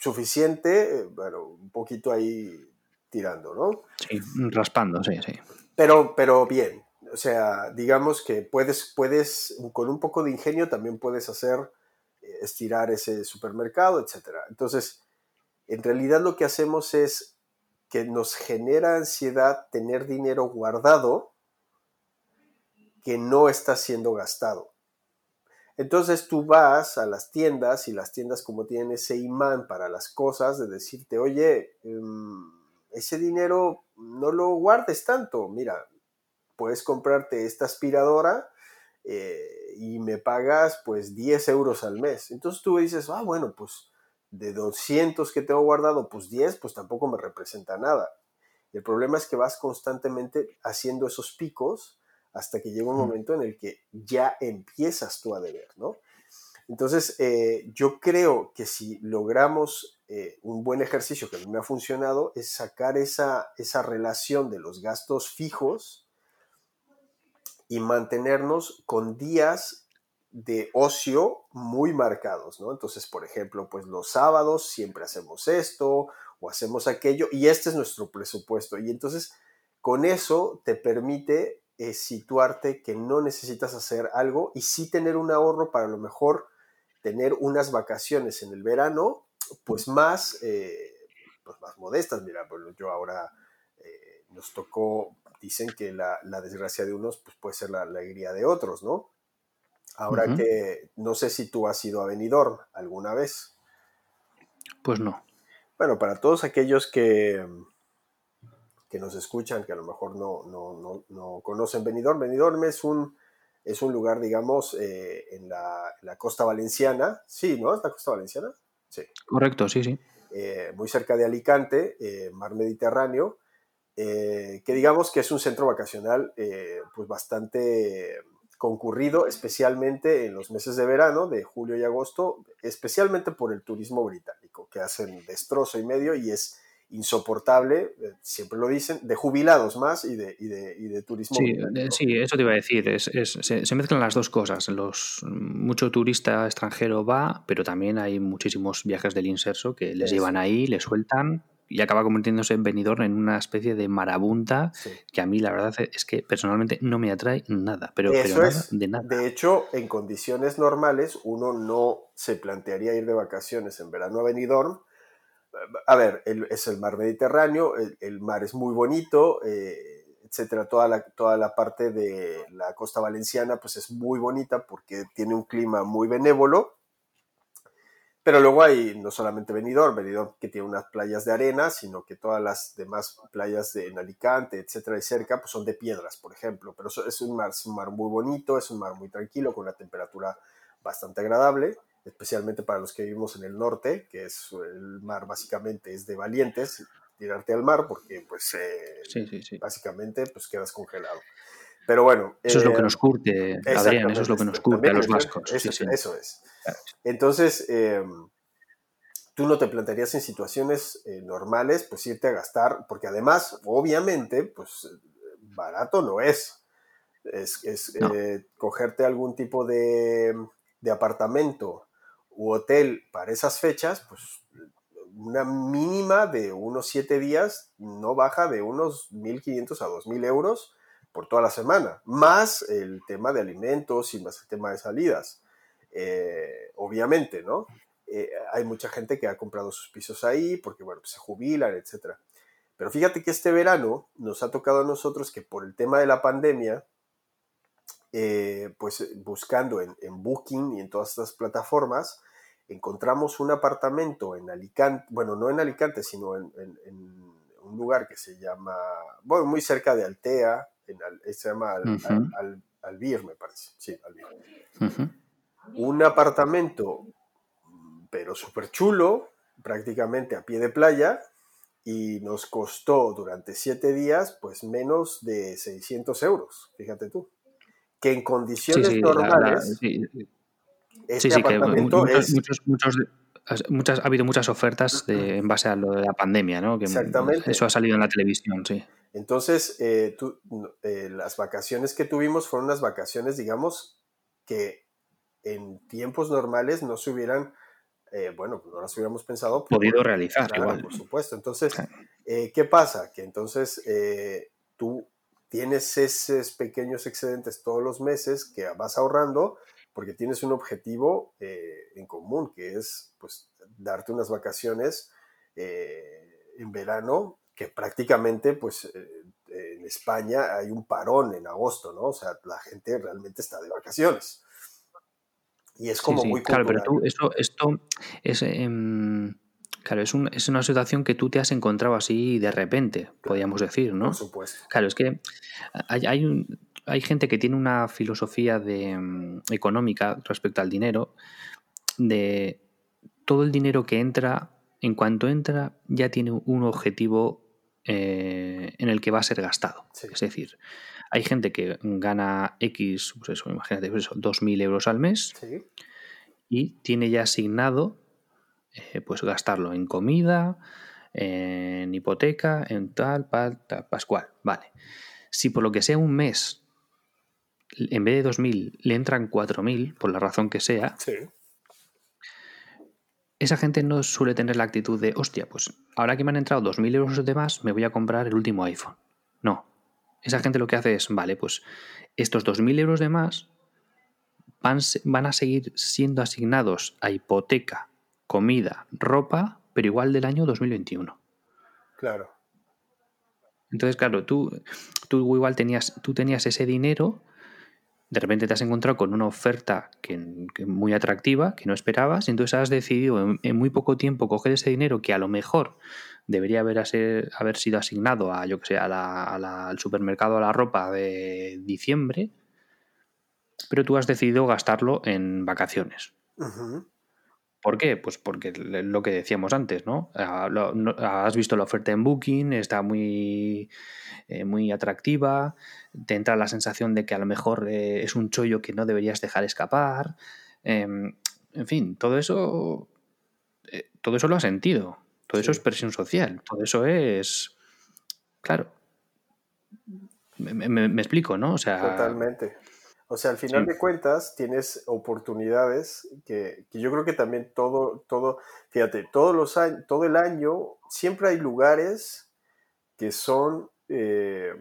suficiente, bueno, un poquito ahí tirando, ¿no? Sí, raspando, sí, sí. Pero, pero bien, o sea, digamos que puedes, puedes, con un poco de ingenio también puedes hacer, eh, estirar ese supermercado, etc. Entonces, en realidad lo que hacemos es que nos genera ansiedad tener dinero guardado que no está siendo gastado. Entonces tú vas a las tiendas y las tiendas como tienen ese imán para las cosas de decirte, oye, ese dinero no lo guardes tanto, mira, puedes comprarte esta aspiradora eh, y me pagas pues 10 euros al mes. Entonces tú dices, ah, bueno, pues de 200 que tengo guardado, pues 10, pues tampoco me representa nada. El problema es que vas constantemente haciendo esos picos hasta que llega un momento en el que ya empiezas tú a deber, ¿no? Entonces, eh, yo creo que si logramos eh, un buen ejercicio que a mí me ha funcionado, es sacar esa, esa relación de los gastos fijos y mantenernos con días de ocio muy marcados, ¿no? Entonces, por ejemplo, pues los sábados siempre hacemos esto o hacemos aquello y este es nuestro presupuesto. Y entonces, con eso te permite eh, situarte que no necesitas hacer algo y sí tener un ahorro para a lo mejor tener unas vacaciones en el verano, pues más, eh, pues más modestas. Mira, bueno, yo ahora eh, nos tocó, dicen que la, desgracia de unos pues puede ser la alegría de otros, ¿no? Ahora que no sé si tú has ido a Benidorm alguna vez. Pues no. Bueno, para todos aquellos que, que nos escuchan, que a lo mejor no, no, no, conocen Benidorm, Benidorm es un, es un lugar, digamos, eh, en, la, costa valenciana. Sí, ¿no? ¿Es la costa valenciana? Sí. Correcto, sí, sí. Eh, muy cerca de Alicante, eh, mar Mediterráneo, que digamos que es un centro vacacional pues bastante concurrido especialmente en los meses de verano, de julio y agosto, especialmente por el turismo británico, que hacen destrozo y medio y es insoportable, eh, siempre lo dicen, de jubilados más y de, y de, y de turismo. Sí, sí, eso te iba a decir, es, se, mezclan las dos cosas. Los, mucho turista extranjero va, pero también hay muchísimos viajes del inserso que les llevan ahí, les sueltan y acaba convirtiéndose en venidor en una especie de marabunta que a mí la verdad es que personalmente no me atrae nada, pero, Eso es, de nada. De hecho, en condiciones normales uno no se plantearía ir de vacaciones en verano a Benidorm. A ver, es el mar Mediterráneo, el, mar es muy bonito, eh, etcétera. Toda la, toda la parte de la costa valenciana pues es muy bonita porque tiene un clima muy benévolo pero luego hay no solamente Benidorm, Benidorm que tiene unas playas de arena, sino que todas las demás playas de, en Alicante, etcétera, y cerca, pues son de piedras, por ejemplo. Pero es un mar, es un mar muy bonito, es un mar muy tranquilo, con una temperatura bastante agradable, especialmente para los que vivimos en el norte, que es el mar básicamente es de valientes, tirarte al mar, porque pues eh, básicamente pues quedas congelado. Pero bueno. Eso es lo que eh, nos curte, Adrián, eso es lo que nos curte a los vascos. Eso, es. Entonces, em, tú no te plantearías en situaciones eh, normales, pues irte a gastar, porque además, obviamente, pues barato no es. Es, eh, cogerte algún tipo de, de apartamento u hotel para esas fechas, pues una mínima de unos siete días no baja de unos 1.500 a 2.000 euros por toda la semana, más el tema de alimentos y más el tema de salidas. Eh, obviamente, ¿no? Eh, hay mucha gente que ha comprado sus pisos ahí porque, bueno, pues se jubilan, etc. Pero fíjate que este verano nos ha tocado a nosotros que por el tema de la pandemia, eh, pues buscando en, Booking y en todas estas plataformas, encontramos un apartamento en Alicante, bueno, no en Alicante, sino en, un lugar que se llama, bueno, muy cerca de Altea, se llama Al, Albir, me parece. Sí, Albir. Un apartamento, pero súper chulo, prácticamente a pie de playa, y nos costó durante siete días, pues menos de 600 euros, fíjate tú. Que en condiciones normales. Este apartamento es. Muchos, ha habido muchas ofertas en base a lo de la pandemia, ¿no? Que Exactamente. Eso ha salido en la televisión, sí. Entonces, eh, eh, las vacaciones que tuvimos fueron unas vacaciones, digamos, que en tiempos normales no se hubieran, eh, bueno, no las hubiéramos pensado. Podido realizar, igual. Por supuesto. Entonces, ¿qué pasa? Que entonces tú tienes esos pequeños excedentes todos los meses que vas ahorrando porque tienes un objetivo en común, que es, pues, darte unas vacaciones en verano que prácticamente, pues, eh, en España hay un parón en agosto, ¿no? O sea, la gente realmente está de vacaciones. Y es como muy Claro, pero tú, esto, esto es. Claro, es, es, una situación que tú te has encontrado así de repente, podríamos decir, ¿no? Por supuesto. Claro, es que hay, hay, hay gente que tiene una filosofía de, em, económica respecto al dinero, de todo el dinero que entra, en cuanto entra, ya tiene un objetivo eh, en el que va a ser gastado. Es decir, hay gente que gana X, pues eso, imagínate, pues eso, 2.000 euros al mes y tiene ya asignado eh, pues gastarlo en comida, en hipoteca, en tal, tal, tal, pascual. Vale. Si por lo que sea un mes en vez de 2.000 le entran 4.000, por la razón que sea, Sí. esa gente no suele tener la actitud de, hostia, pues ahora que me han entrado 2.000 euros de más, me voy a comprar el último iPhone. No. Esa gente lo que hace es, vale, pues estos 2.000 euros de más van, van a seguir siendo asignados a hipoteca, comida, ropa, pero igual del año 2021. Claro. Entonces, claro, tú, tú igual tenías, tú tenías ese dinero, de repente te has encontrado con una oferta que, que muy atractiva, que no esperabas, y entonces has decidido en, en muy poco tiempo coger ese dinero que a lo mejor debería haber, haber sido asignado a, yo que sé, a la- a la- al supermercado a la ropa de diciembre, pero tú has decidido gastarlo en vacaciones. ¿Por qué? Pues porque lo que decíamos antes, ¿no? Ah, no- Has visto la oferta en Booking, está muy, eh, muy atractiva, te entra la sensación de que a lo mejor eh, es un chollo que no deberías dejar escapar. em, en fin, todo eso, eh, todo eso lo has sentido. Todo eso es presión social. Todo eso es. Claro. Me, me- me explico, ¿no? O sea. Totalmente. O sea, al final Sí. de cuentas tienes oportunidades que, que yo creo que también todo, todo, fíjate, todos los años, todo el año siempre hay lugares que son eh,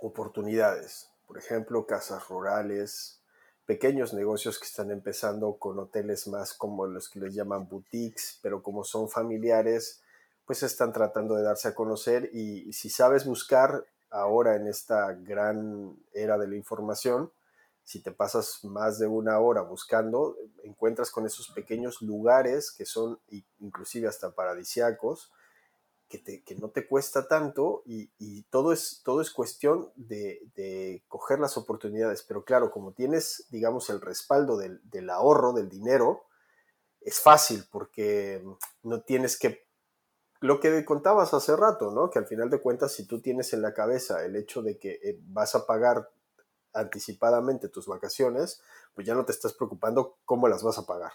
oportunidades. Por ejemplo, casas rurales, pequeños negocios que están empezando con hoteles más como los que les llaman boutiques, pero como son familiares, pues están tratando de darse a conocer y si sabes buscar ahora en esta gran era de la información, si te pasas más de una hora buscando, encuentras con esos pequeños lugares que son inclusive hasta paradisiacos, que, te- que no te cuesta tanto y, y todo, es, todo es cuestión de, coger las oportunidades. Pero claro, como tienes, digamos, el respaldo del ahorro, del dinero, es fácil porque no tienes que lo que contabas hace rato, ¿no? Que al final de cuentas, si tú tienes en la cabeza el hecho de que eh, vas a pagar anticipadamente tus vacaciones, pues ya no te estás preocupando cómo las vas a pagar.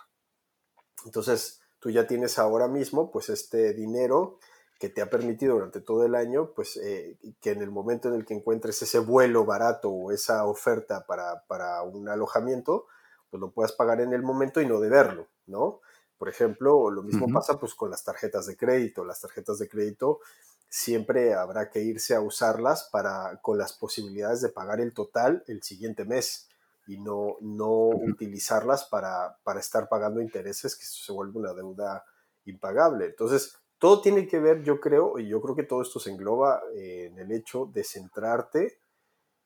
Entonces, tú ya tienes ahora mismo, pues, este dinero que te ha permitido durante todo el año, pues, eh, que en el momento en el que encuentres ese vuelo barato o esa oferta para, para un alojamiento, pues lo puedas pagar en el momento y no deberlo, ¿no? Por ejemplo, lo mismo Ujú. pasa pues con las tarjetas de crédito. Las tarjetas de crédito siempre habrá que irse a usarlas para con las posibilidades de pagar el total el siguiente mes y no, no Ujú. utilizarlas para, para estar pagando intereses, que se vuelve una deuda impagable. Entonces, todo tiene que ver, yo creo, y yo creo que todo esto se engloba eh, en el hecho de centrarte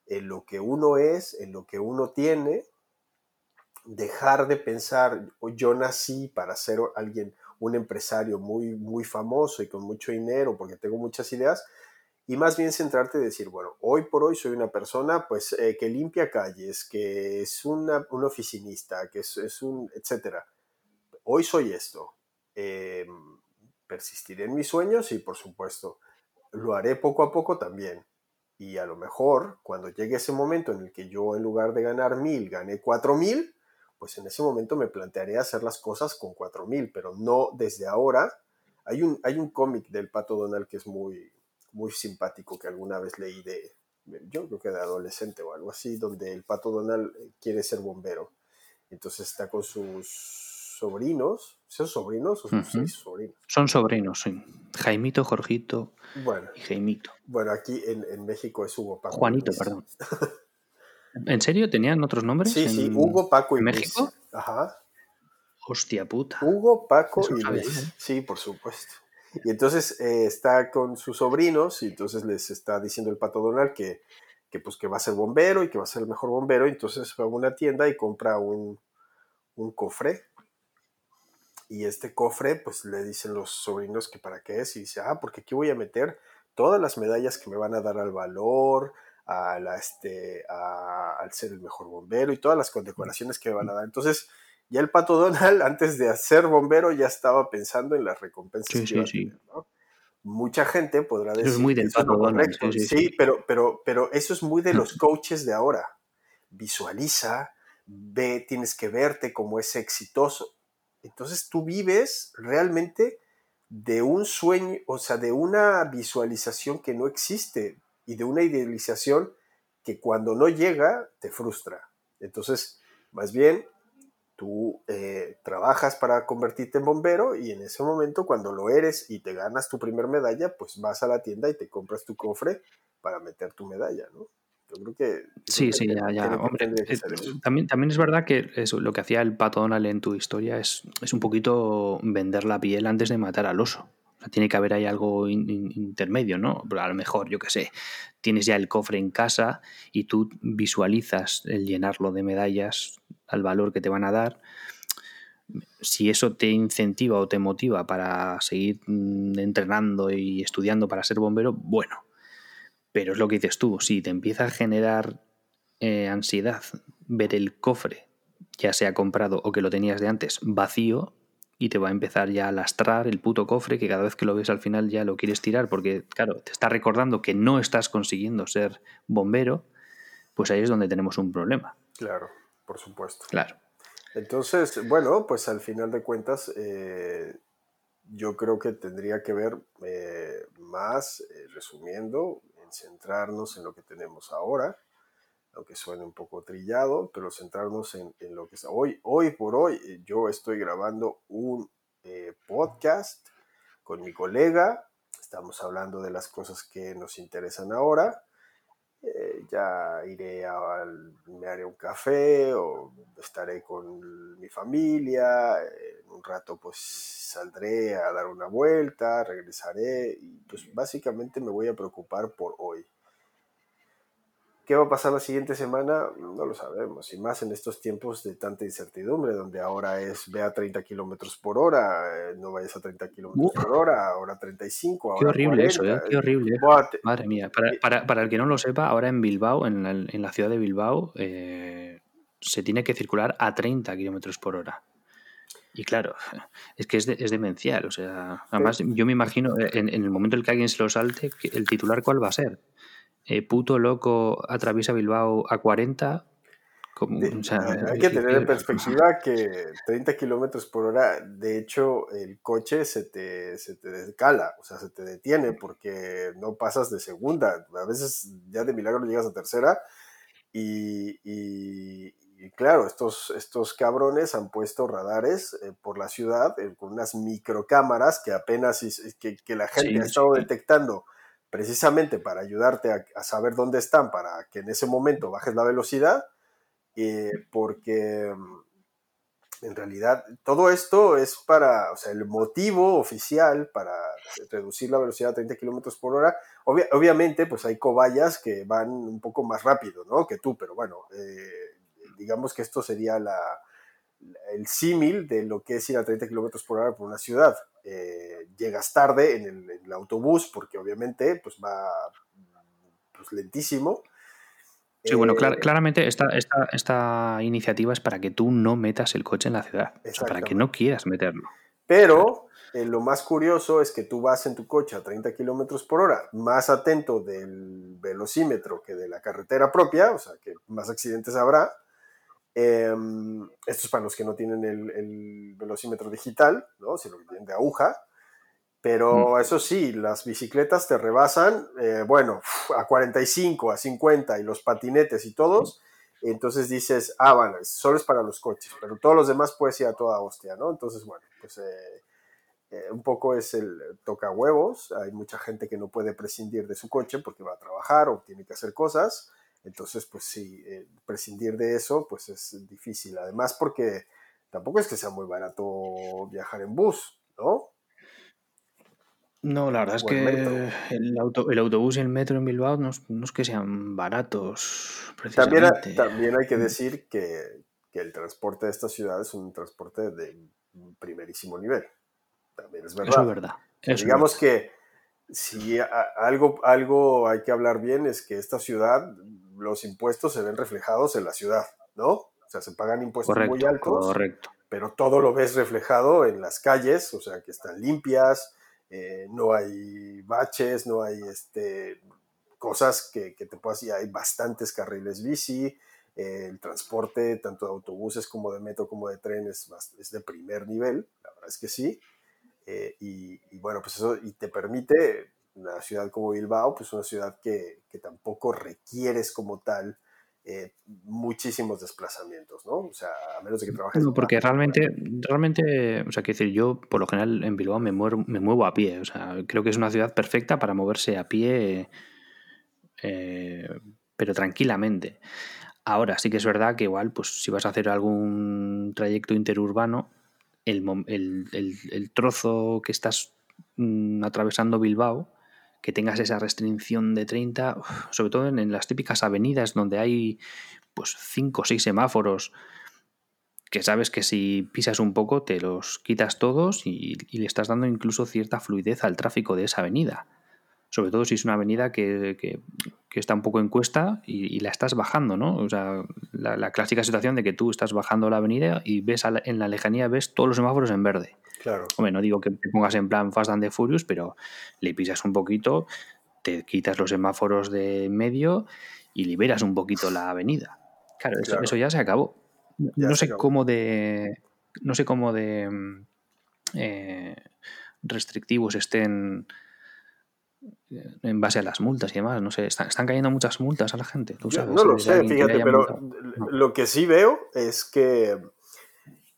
en lo que uno es, en lo que uno tiene, dejar de pensar, "Oh, yo nací para ser alguien, un empresario muy, muy famoso y con mucho dinero porque tengo muchas ideas, y más bien centrarte y decir, bueno, hoy por hoy soy una persona pues eh, que limpia calles, que es una, un oficinista, que es, es un, etcétera. Hoy soy esto. Eh, persistiré en mis sueños y por supuesto lo haré poco a poco también. Y a lo mejor cuando llegue ese momento en el que yo en lugar de ganar mil gané cuatro mil, pues en ese momento me plantearé hacer las cosas con cuatro mil, pero no desde ahora. Hay un, hay un cómic del Pato Donald que es muy, muy simpático que alguna vez leí de, yo creo que de adolescente o algo así, donde el Pato Donald quiere ser bombero. Entonces está con sus sobrinos, ¿son sobrinos o sus Ujú. seis sobrinos? Son sobrinos, sí. Jaimito, Jorgito Bueno, y Jaimito. bueno aquí en, en México es Hugo Paco. Juanito, perdón. ¿En serio tenían otros nombres? Sí, sí, Hugo, Paco y en Luis. México? Ajá. Hostia puta. Hugo, Paco Eso y sabía, Luis. ¿eh? Sí, por supuesto. Y entonces eh, está con sus sobrinos y entonces les está diciendo el pato Donald que, que, pues, que va a ser bombero y que va a ser el mejor bombero. Y entonces va a una tienda y compra un, un cofre. Y este cofre, pues le dicen los sobrinos que para qué es. Y dice, ah, porque aquí voy a meter todas las medallas que me van a dar al valor, a la, este, a- al ser el mejor bombero y todas las condecoraciones que me van a dar. Entonces, ya el pato Donald, antes de ser bombero, ya estaba pensando en las recompensas Sí, que sí, iba a tener, ¿no? Mucha gente podrá Eso decir es muy del Pato Donald, correcto. sí. Pero, pero, pero eso es muy de los coaches de ahora. Visualiza, ve, tienes que verte como es exitoso. Entonces tú vives realmente de un sueño, o sea, de una visualización que no existe y de una idealización que cuando no llega te frustra. Entonces, más bien, tú eh, trabajas para convertirte en bombero y en ese momento cuando lo eres y te ganas tu primer medalla, pues vas a la tienda y te compras tu cofre para meter tu medalla, ¿no? Yo creo que... sí, sí, ya, ya. Hombre, eh, también, también es verdad que eso, lo que hacía el pato Donald en tu historia es, es un poquito vender la piel antes de matar al oso. Tiene que haber ahí algo intermedio, ¿no? a lo mejor, yo qué sé, tienes ya el cofre en casa y tú visualizas el llenarlo de medallas al valor que te van a dar. Si eso te incentiva o te motiva para seguir mm, entrenando y estudiando para ser bombero, bueno, pero es lo que dices tú, si te empieza a generar eh, ansiedad ver el cofre, ya sea comprado o que lo tenías de antes, vacío, y te va a empezar ya a lastrar el puto cofre que cada vez que lo ves al final ya lo quieres tirar porque, claro, te está recordando que no estás consiguiendo ser bombero, pues ahí es donde tenemos un problema. Claro, por supuesto. Claro. Entonces, bueno, pues al final de cuentas, eh, yo creo que tendría que ver eh, más, resumiendo, centrarnos en lo que tenemos ahora, aunque suene un poco trillado, pero centrarnos en, lo que es hoy. Hoy por hoy eh, yo estoy grabando un eh, podcast con mi colega, estamos hablando de las cosas que nos interesan ahora. Eh, ya iré a, me haré un café o estaré con mi familia, en un rato pues saldré a dar una vuelta, regresaré y pues básicamente me voy a preocupar por hoy. ¿Qué va a pasar la siguiente semana? No lo sabemos, y más en estos tiempos de tanta incertidumbre, donde ahora es ve a 30 kilómetros por hora, eh, no vayas a 30 kilómetros por hora, ahora 35. Ahora qué horrible eso, ¿eh? qué horrible. Madre mía, para, para, el que no lo sepa, ahora en Bilbao, en la, en la ciudad de Bilbao, eh, se tiene que circular a 30 kilómetros por hora. Y claro, es que es, es demencial. O sea, además, yo me imagino, en, en, el momento en el que alguien se lo salte, el titular, ¿cuál va a ser? Eh, puto loco atraviesa Bilbao a 40. Como, hay que tener en perspectiva que 30 kilómetros por hora, de hecho, el coche se te, se te descala, o sea, se te detiene porque no pasas de segunda. A veces ya de milagro llegas a tercera y, y, claro, estos, estos cabrones han puesto radares eh, por la ciudad eh, con unas microcámaras que apenas que, que la gente ha estado detectando precisamente para ayudarte a, saber dónde están, para que en ese momento bajes la velocidad, eh, porque mm, en realidad todo esto es para, o sea, el motivo oficial para reducir la velocidad a 30 kilómetros por hora. obviamente, pues hay cobayas que van un poco más rápido, ¿no? Que tú, pero bueno, eh, digamos que esto sería la, el símil de lo que es ir a 30 kilómetros por hora por una ciudad. Eh, llegas tarde en el, autobús porque obviamente pues va pues, lentísimo. Sí, bueno, eh, claramente esta, esta, esta, iniciativa es para que tú no metas el coche en la ciudad, para que no quieras meterlo. Pero eh, lo más curioso es que tú vas en tu coche a 30 kilómetros por hora, más atento del velocímetro que de la carretera propia, o sea que más accidentes habrá, Em, esto es para los que no tienen el, velocímetro digital, ¿no? sino que tienen de aguja. Pero mm. eso sí, las bicicletas te rebasan, eh, bueno, a 45, a 50 y los patinetes y todos. Entonces dices, ah, bueno, solo es para los coches, pero todos los demás puedes ir a toda hostia, ¿no? Entonces, bueno, pues eh, eh, un poco es el toca huevos. Hay mucha gente que no puede prescindir de su coche porque va a trabajar o tiene que hacer cosas. Entonces, pues sí, eh, prescindir de eso, pues es difícil. Además, porque tampoco es que sea muy barato viajar en bus, ¿no? No, la verdad es que el, autobús y el metro en Bilbao no, es que sean baratos. También, también hay que mm. decir que, el transporte de esta ciudad es un transporte de primerísimo nivel. También es verdad. Eso es verdad. digamos que si algo, algo hay que hablar bien es que esta ciudad los impuestos se ven reflejados en la ciudad, ¿no? O sea, se pagan impuestos muy altos, correcto. pero todo lo ves reflejado en las calles, o sea, que están limpias, eh, no hay baches, no hay este, cosas que, te puedas ir, hay bastantes carriles bici, eh, el transporte, tanto de autobuses como de metro como de trenes, es de primer nivel, la verdad es que sí. Eh, y, y, bueno, pues eso y te permite una ciudad como Bilbao, pues una ciudad que, que tampoco requieres como tal eh, muchísimos desplazamientos, ¿no? O sea, a menos de que trabajes. No, porque realmente, realmente, o sea, que decir, yo por lo general en Bilbao me, muero, me muevo a pie, o sea, creo que es una ciudad perfecta para moverse a pie, eh, pero tranquilamente. Ahora sí que es verdad que igual, pues si vas a hacer algún trayecto interurbano, el, el trozo que estás mm, atravesando Bilbao, que tengas esa restricción de 30, sobre todo en, las típicas avenidas donde hay pues 5 o 6 semáforos, que sabes que si pisas un poco te los quitas todos y, le estás dando incluso cierta fluidez al tráfico de esa avenida. Sobre todo si es una avenida que, está un poco en cuesta y, la estás bajando, ¿no? O sea, la, clásica situación de que tú estás bajando la avenida y ves en la lejanía ves todos los semáforos en verde. Claro. Hombre, no digo que te pongas en plan Fast and the Furious, pero le pisas un poquito, te quitas los semáforos de medio y liberas un poquito la avenida. Claro, Eso, ya se acabó. no sé cómo de. No sé cómo de eh, restrictivos estén en base a las multas y demás. No sé, están, cayendo muchas multas a la gente. no lo sé, fíjate, pero lo que sí veo es que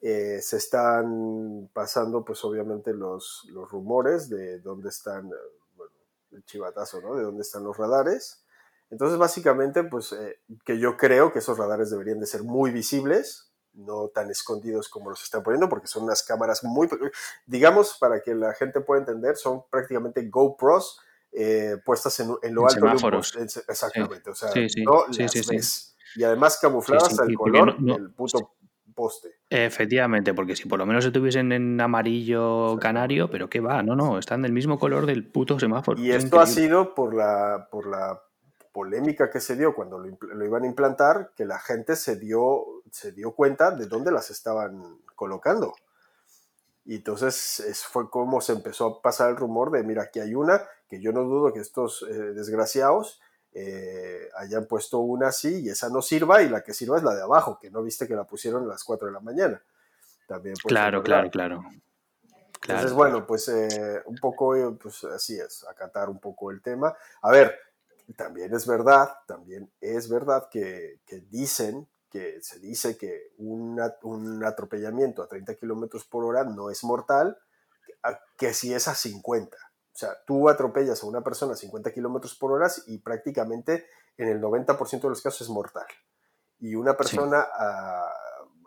eh, se están pasando, pues obviamente, los, los rumores de dónde están, bueno, el chivatazo, ¿no? De dónde están los radares. Entonces, básicamente, pues eh, que yo creo que esos radares deberían de ser muy visibles, no tan escondidos como los están poniendo, porque son unas cámaras muy, digamos, para que la gente pueda entender, son prácticamente GoPros puestas en, en lo alto de Exactamente, o sea, no las Y además camufladas al color del puto poste. Efectivamente, porque si por lo menos estuviesen en amarillo canario, pero qué va, no, no, están del mismo color del puto semáforo. Y esto ha sido por la, por la polémica que se dio cuando lo, iban a implantar, que la gente se dio, se dio cuenta de dónde las estaban colocando. Y entonces fue como se empezó a pasar el rumor de, mira, aquí hay una, que yo no dudo que estos eh, desgraciados eh, hayan puesto una así y esa no sirva y la que sirva es la de abajo, que no viste que la pusieron a las 4 de la mañana. También claro, claro, claro, Entonces, bueno, pues eh, un poco, pues así es, acatar un poco el tema. A ver, también es verdad, también es verdad que, dicen, que se dice que un atropellamiento a 30 kilómetros por hora no es mortal, que si es a 50. O sea, tú atropellas a una persona a 50 kilómetros por hora y prácticamente en el 90% de los casos es mortal. Y una persona ah,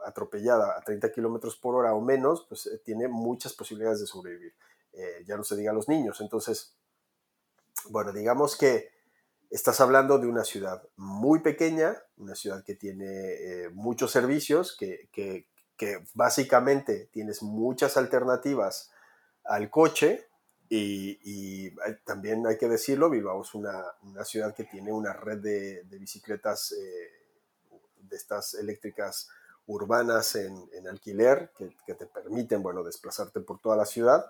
atropellada a 30 kilómetros por hora o menos, pues eh, tiene muchas posibilidades de sobrevivir. Eh, ya no se diga a los niños. Entonces, bueno, digamos que estás hablando de una ciudad muy pequeña, una ciudad que tiene eh, muchos servicios, que, básicamente tienes muchas alternativas al coche, y, también hay que decirlo, Bilbao es una, ciudad que tiene una red de, bicicletas eh, de estas eléctricas urbanas en, alquiler que, te permiten, bueno, desplazarte por toda la ciudad.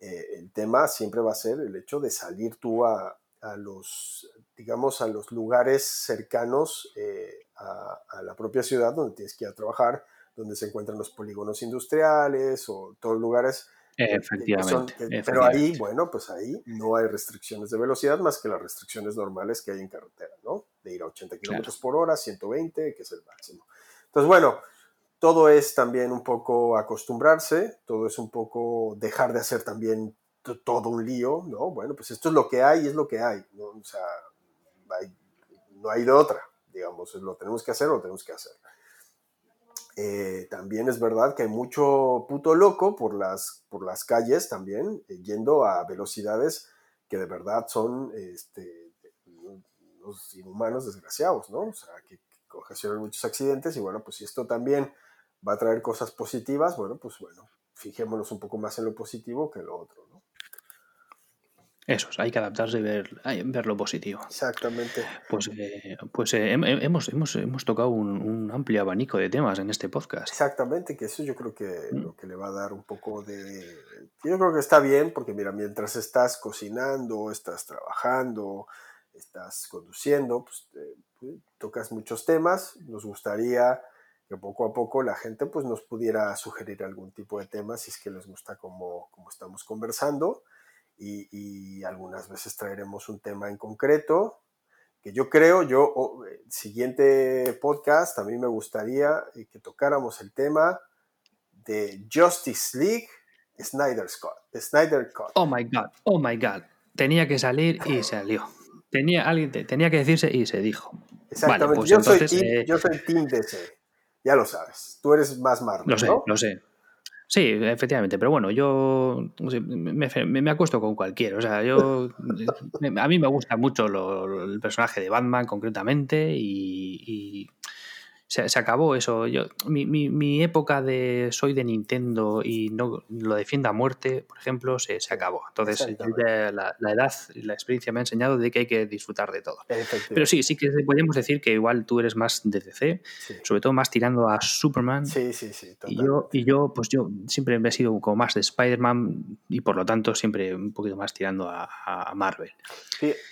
Eh, el tema siempre va a ser el hecho de salir tú a, los, digamos, a los lugares cercanos eh, a, a, la propia ciudad donde tienes que ir a trabajar, donde se encuentran los polígonos industriales o todos lugares Efectivamente, Pero ahí, bueno, pues ahí no hay restricciones de velocidad más que las restricciones normales que hay en carretera, ¿no? De ir a 80 kilómetros por hora, 120, que es el máximo. Entonces, bueno, todo es también un poco acostumbrarse, todo es un poco dejar de hacer también todo un lío, ¿no? Bueno, pues esto es lo que hay es lo que hay, ¿no? O sea, no hay de otra, digamos, lo tenemos que hacer o lo tenemos que hacer. Eh, también es verdad que hay mucho puto loco por las, por las calles también, eh, yendo a velocidades que de verdad son este, los inhumanos desgraciados, ¿no? O sea, que, que ocasionan muchos accidentes y bueno, pues si esto también va a traer cosas positivas, bueno, pues bueno, fijémonos un poco más en lo positivo que en lo otro, ¿no? Eso, hay que adaptarse y ver, ver lo positivo. Exactamente. Pues, eh, pues eh, hemos, hemos, hemos, tocado un, amplio abanico de temas en este podcast. Exactamente, que eso yo creo que mm. lo que le va a dar un poco de... Yo creo que está bien, porque mira, mientras estás cocinando, estás trabajando, estás conduciendo, pues eh, tocas muchos temas. Nos gustaría que poco a poco la gente pues nos pudiera sugerir algún tipo de tema si es que les gusta como, como estamos conversando y, algunas veces traeremos un tema en concreto que yo creo, yo, el siguiente podcast, a mí me gustaría eh, que tocáramos el tema de Justice League Snyder Scott, Snyder Cut. Oh my God, oh my God. Tenía que salir y salió. Tenía, alguien, tenía que decirse y se dijo. Exactamente. Pues yo, soy team, eh, yo soy Team DC. Ya lo sabes. Tú eres más Marvel. Lo sé, lo sé. Sí, efectivamente, pero bueno, yo me, acuesto con cualquiera. O sea, yo. a mí me gusta mucho el personaje de Batman concretamente y se, acabó eso. Yo, mi, mi, época de soy de Nintendo y no lo defiendo a muerte, por ejemplo, se, se acabó. Entonces, la, la, edad y la experiencia me ha enseñado de que hay que disfrutar de todo. Pero sí, sí que podríamos decir que igual tú eres más de DC, sobre todo más tirando a Superman. Sí, sí, sí. Y yo, y yo, pues yo siempre he sido como más de Spider-Man y por lo tanto siempre un poquito más tirando a, Marvel.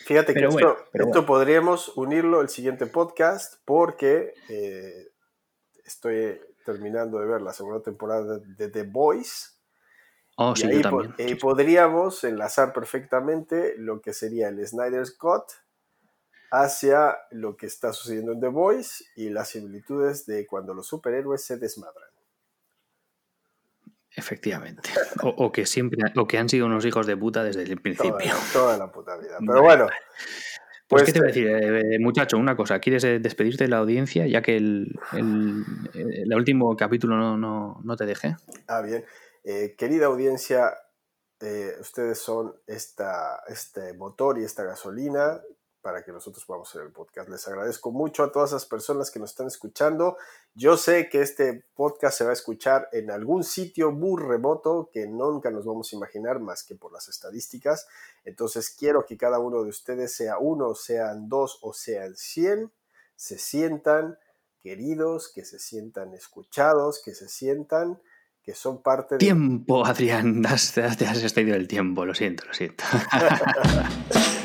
Fíjate que esto, esto podríamos unirlo el siguiente podcast porque... Eh, estoy terminando de ver la segunda temporada de The Boys. Oh, y ahí, podríamos enlazar perfectamente lo que sería el Snyder's Cut hacia lo que está sucediendo en The Boys y las similitudes de cuando los superhéroes se desmadran. Efectivamente. O, que siempre, o que han sido unos hijos de puta desde el principio. toda la puta vida. Pero bueno, pues, ¿qué te voy a decir, eh, muchacho? Una cosa, ¿quieres eh, despedirte de la audiencia ya que el, el, último capítulo no, no, te dejé? Ah, bien. Eh, querida audiencia, ustedes son esta, este motor y esta gasolina para que nosotros podamos hacer el podcast. Les agradezco mucho a todas esas personas que nos están escuchando. Yo sé que este podcast se va a escuchar en algún sitio muy remoto que nunca nos vamos a imaginar más que por las estadísticas. Entonces quiero que cada uno de ustedes, sea uno, sean dos o sean cien, se sientan queridos, que se sientan escuchados, que se sientan que son parte de... Tiempo, Adrián, te has, excedido el tiempo, lo siento, lo siento.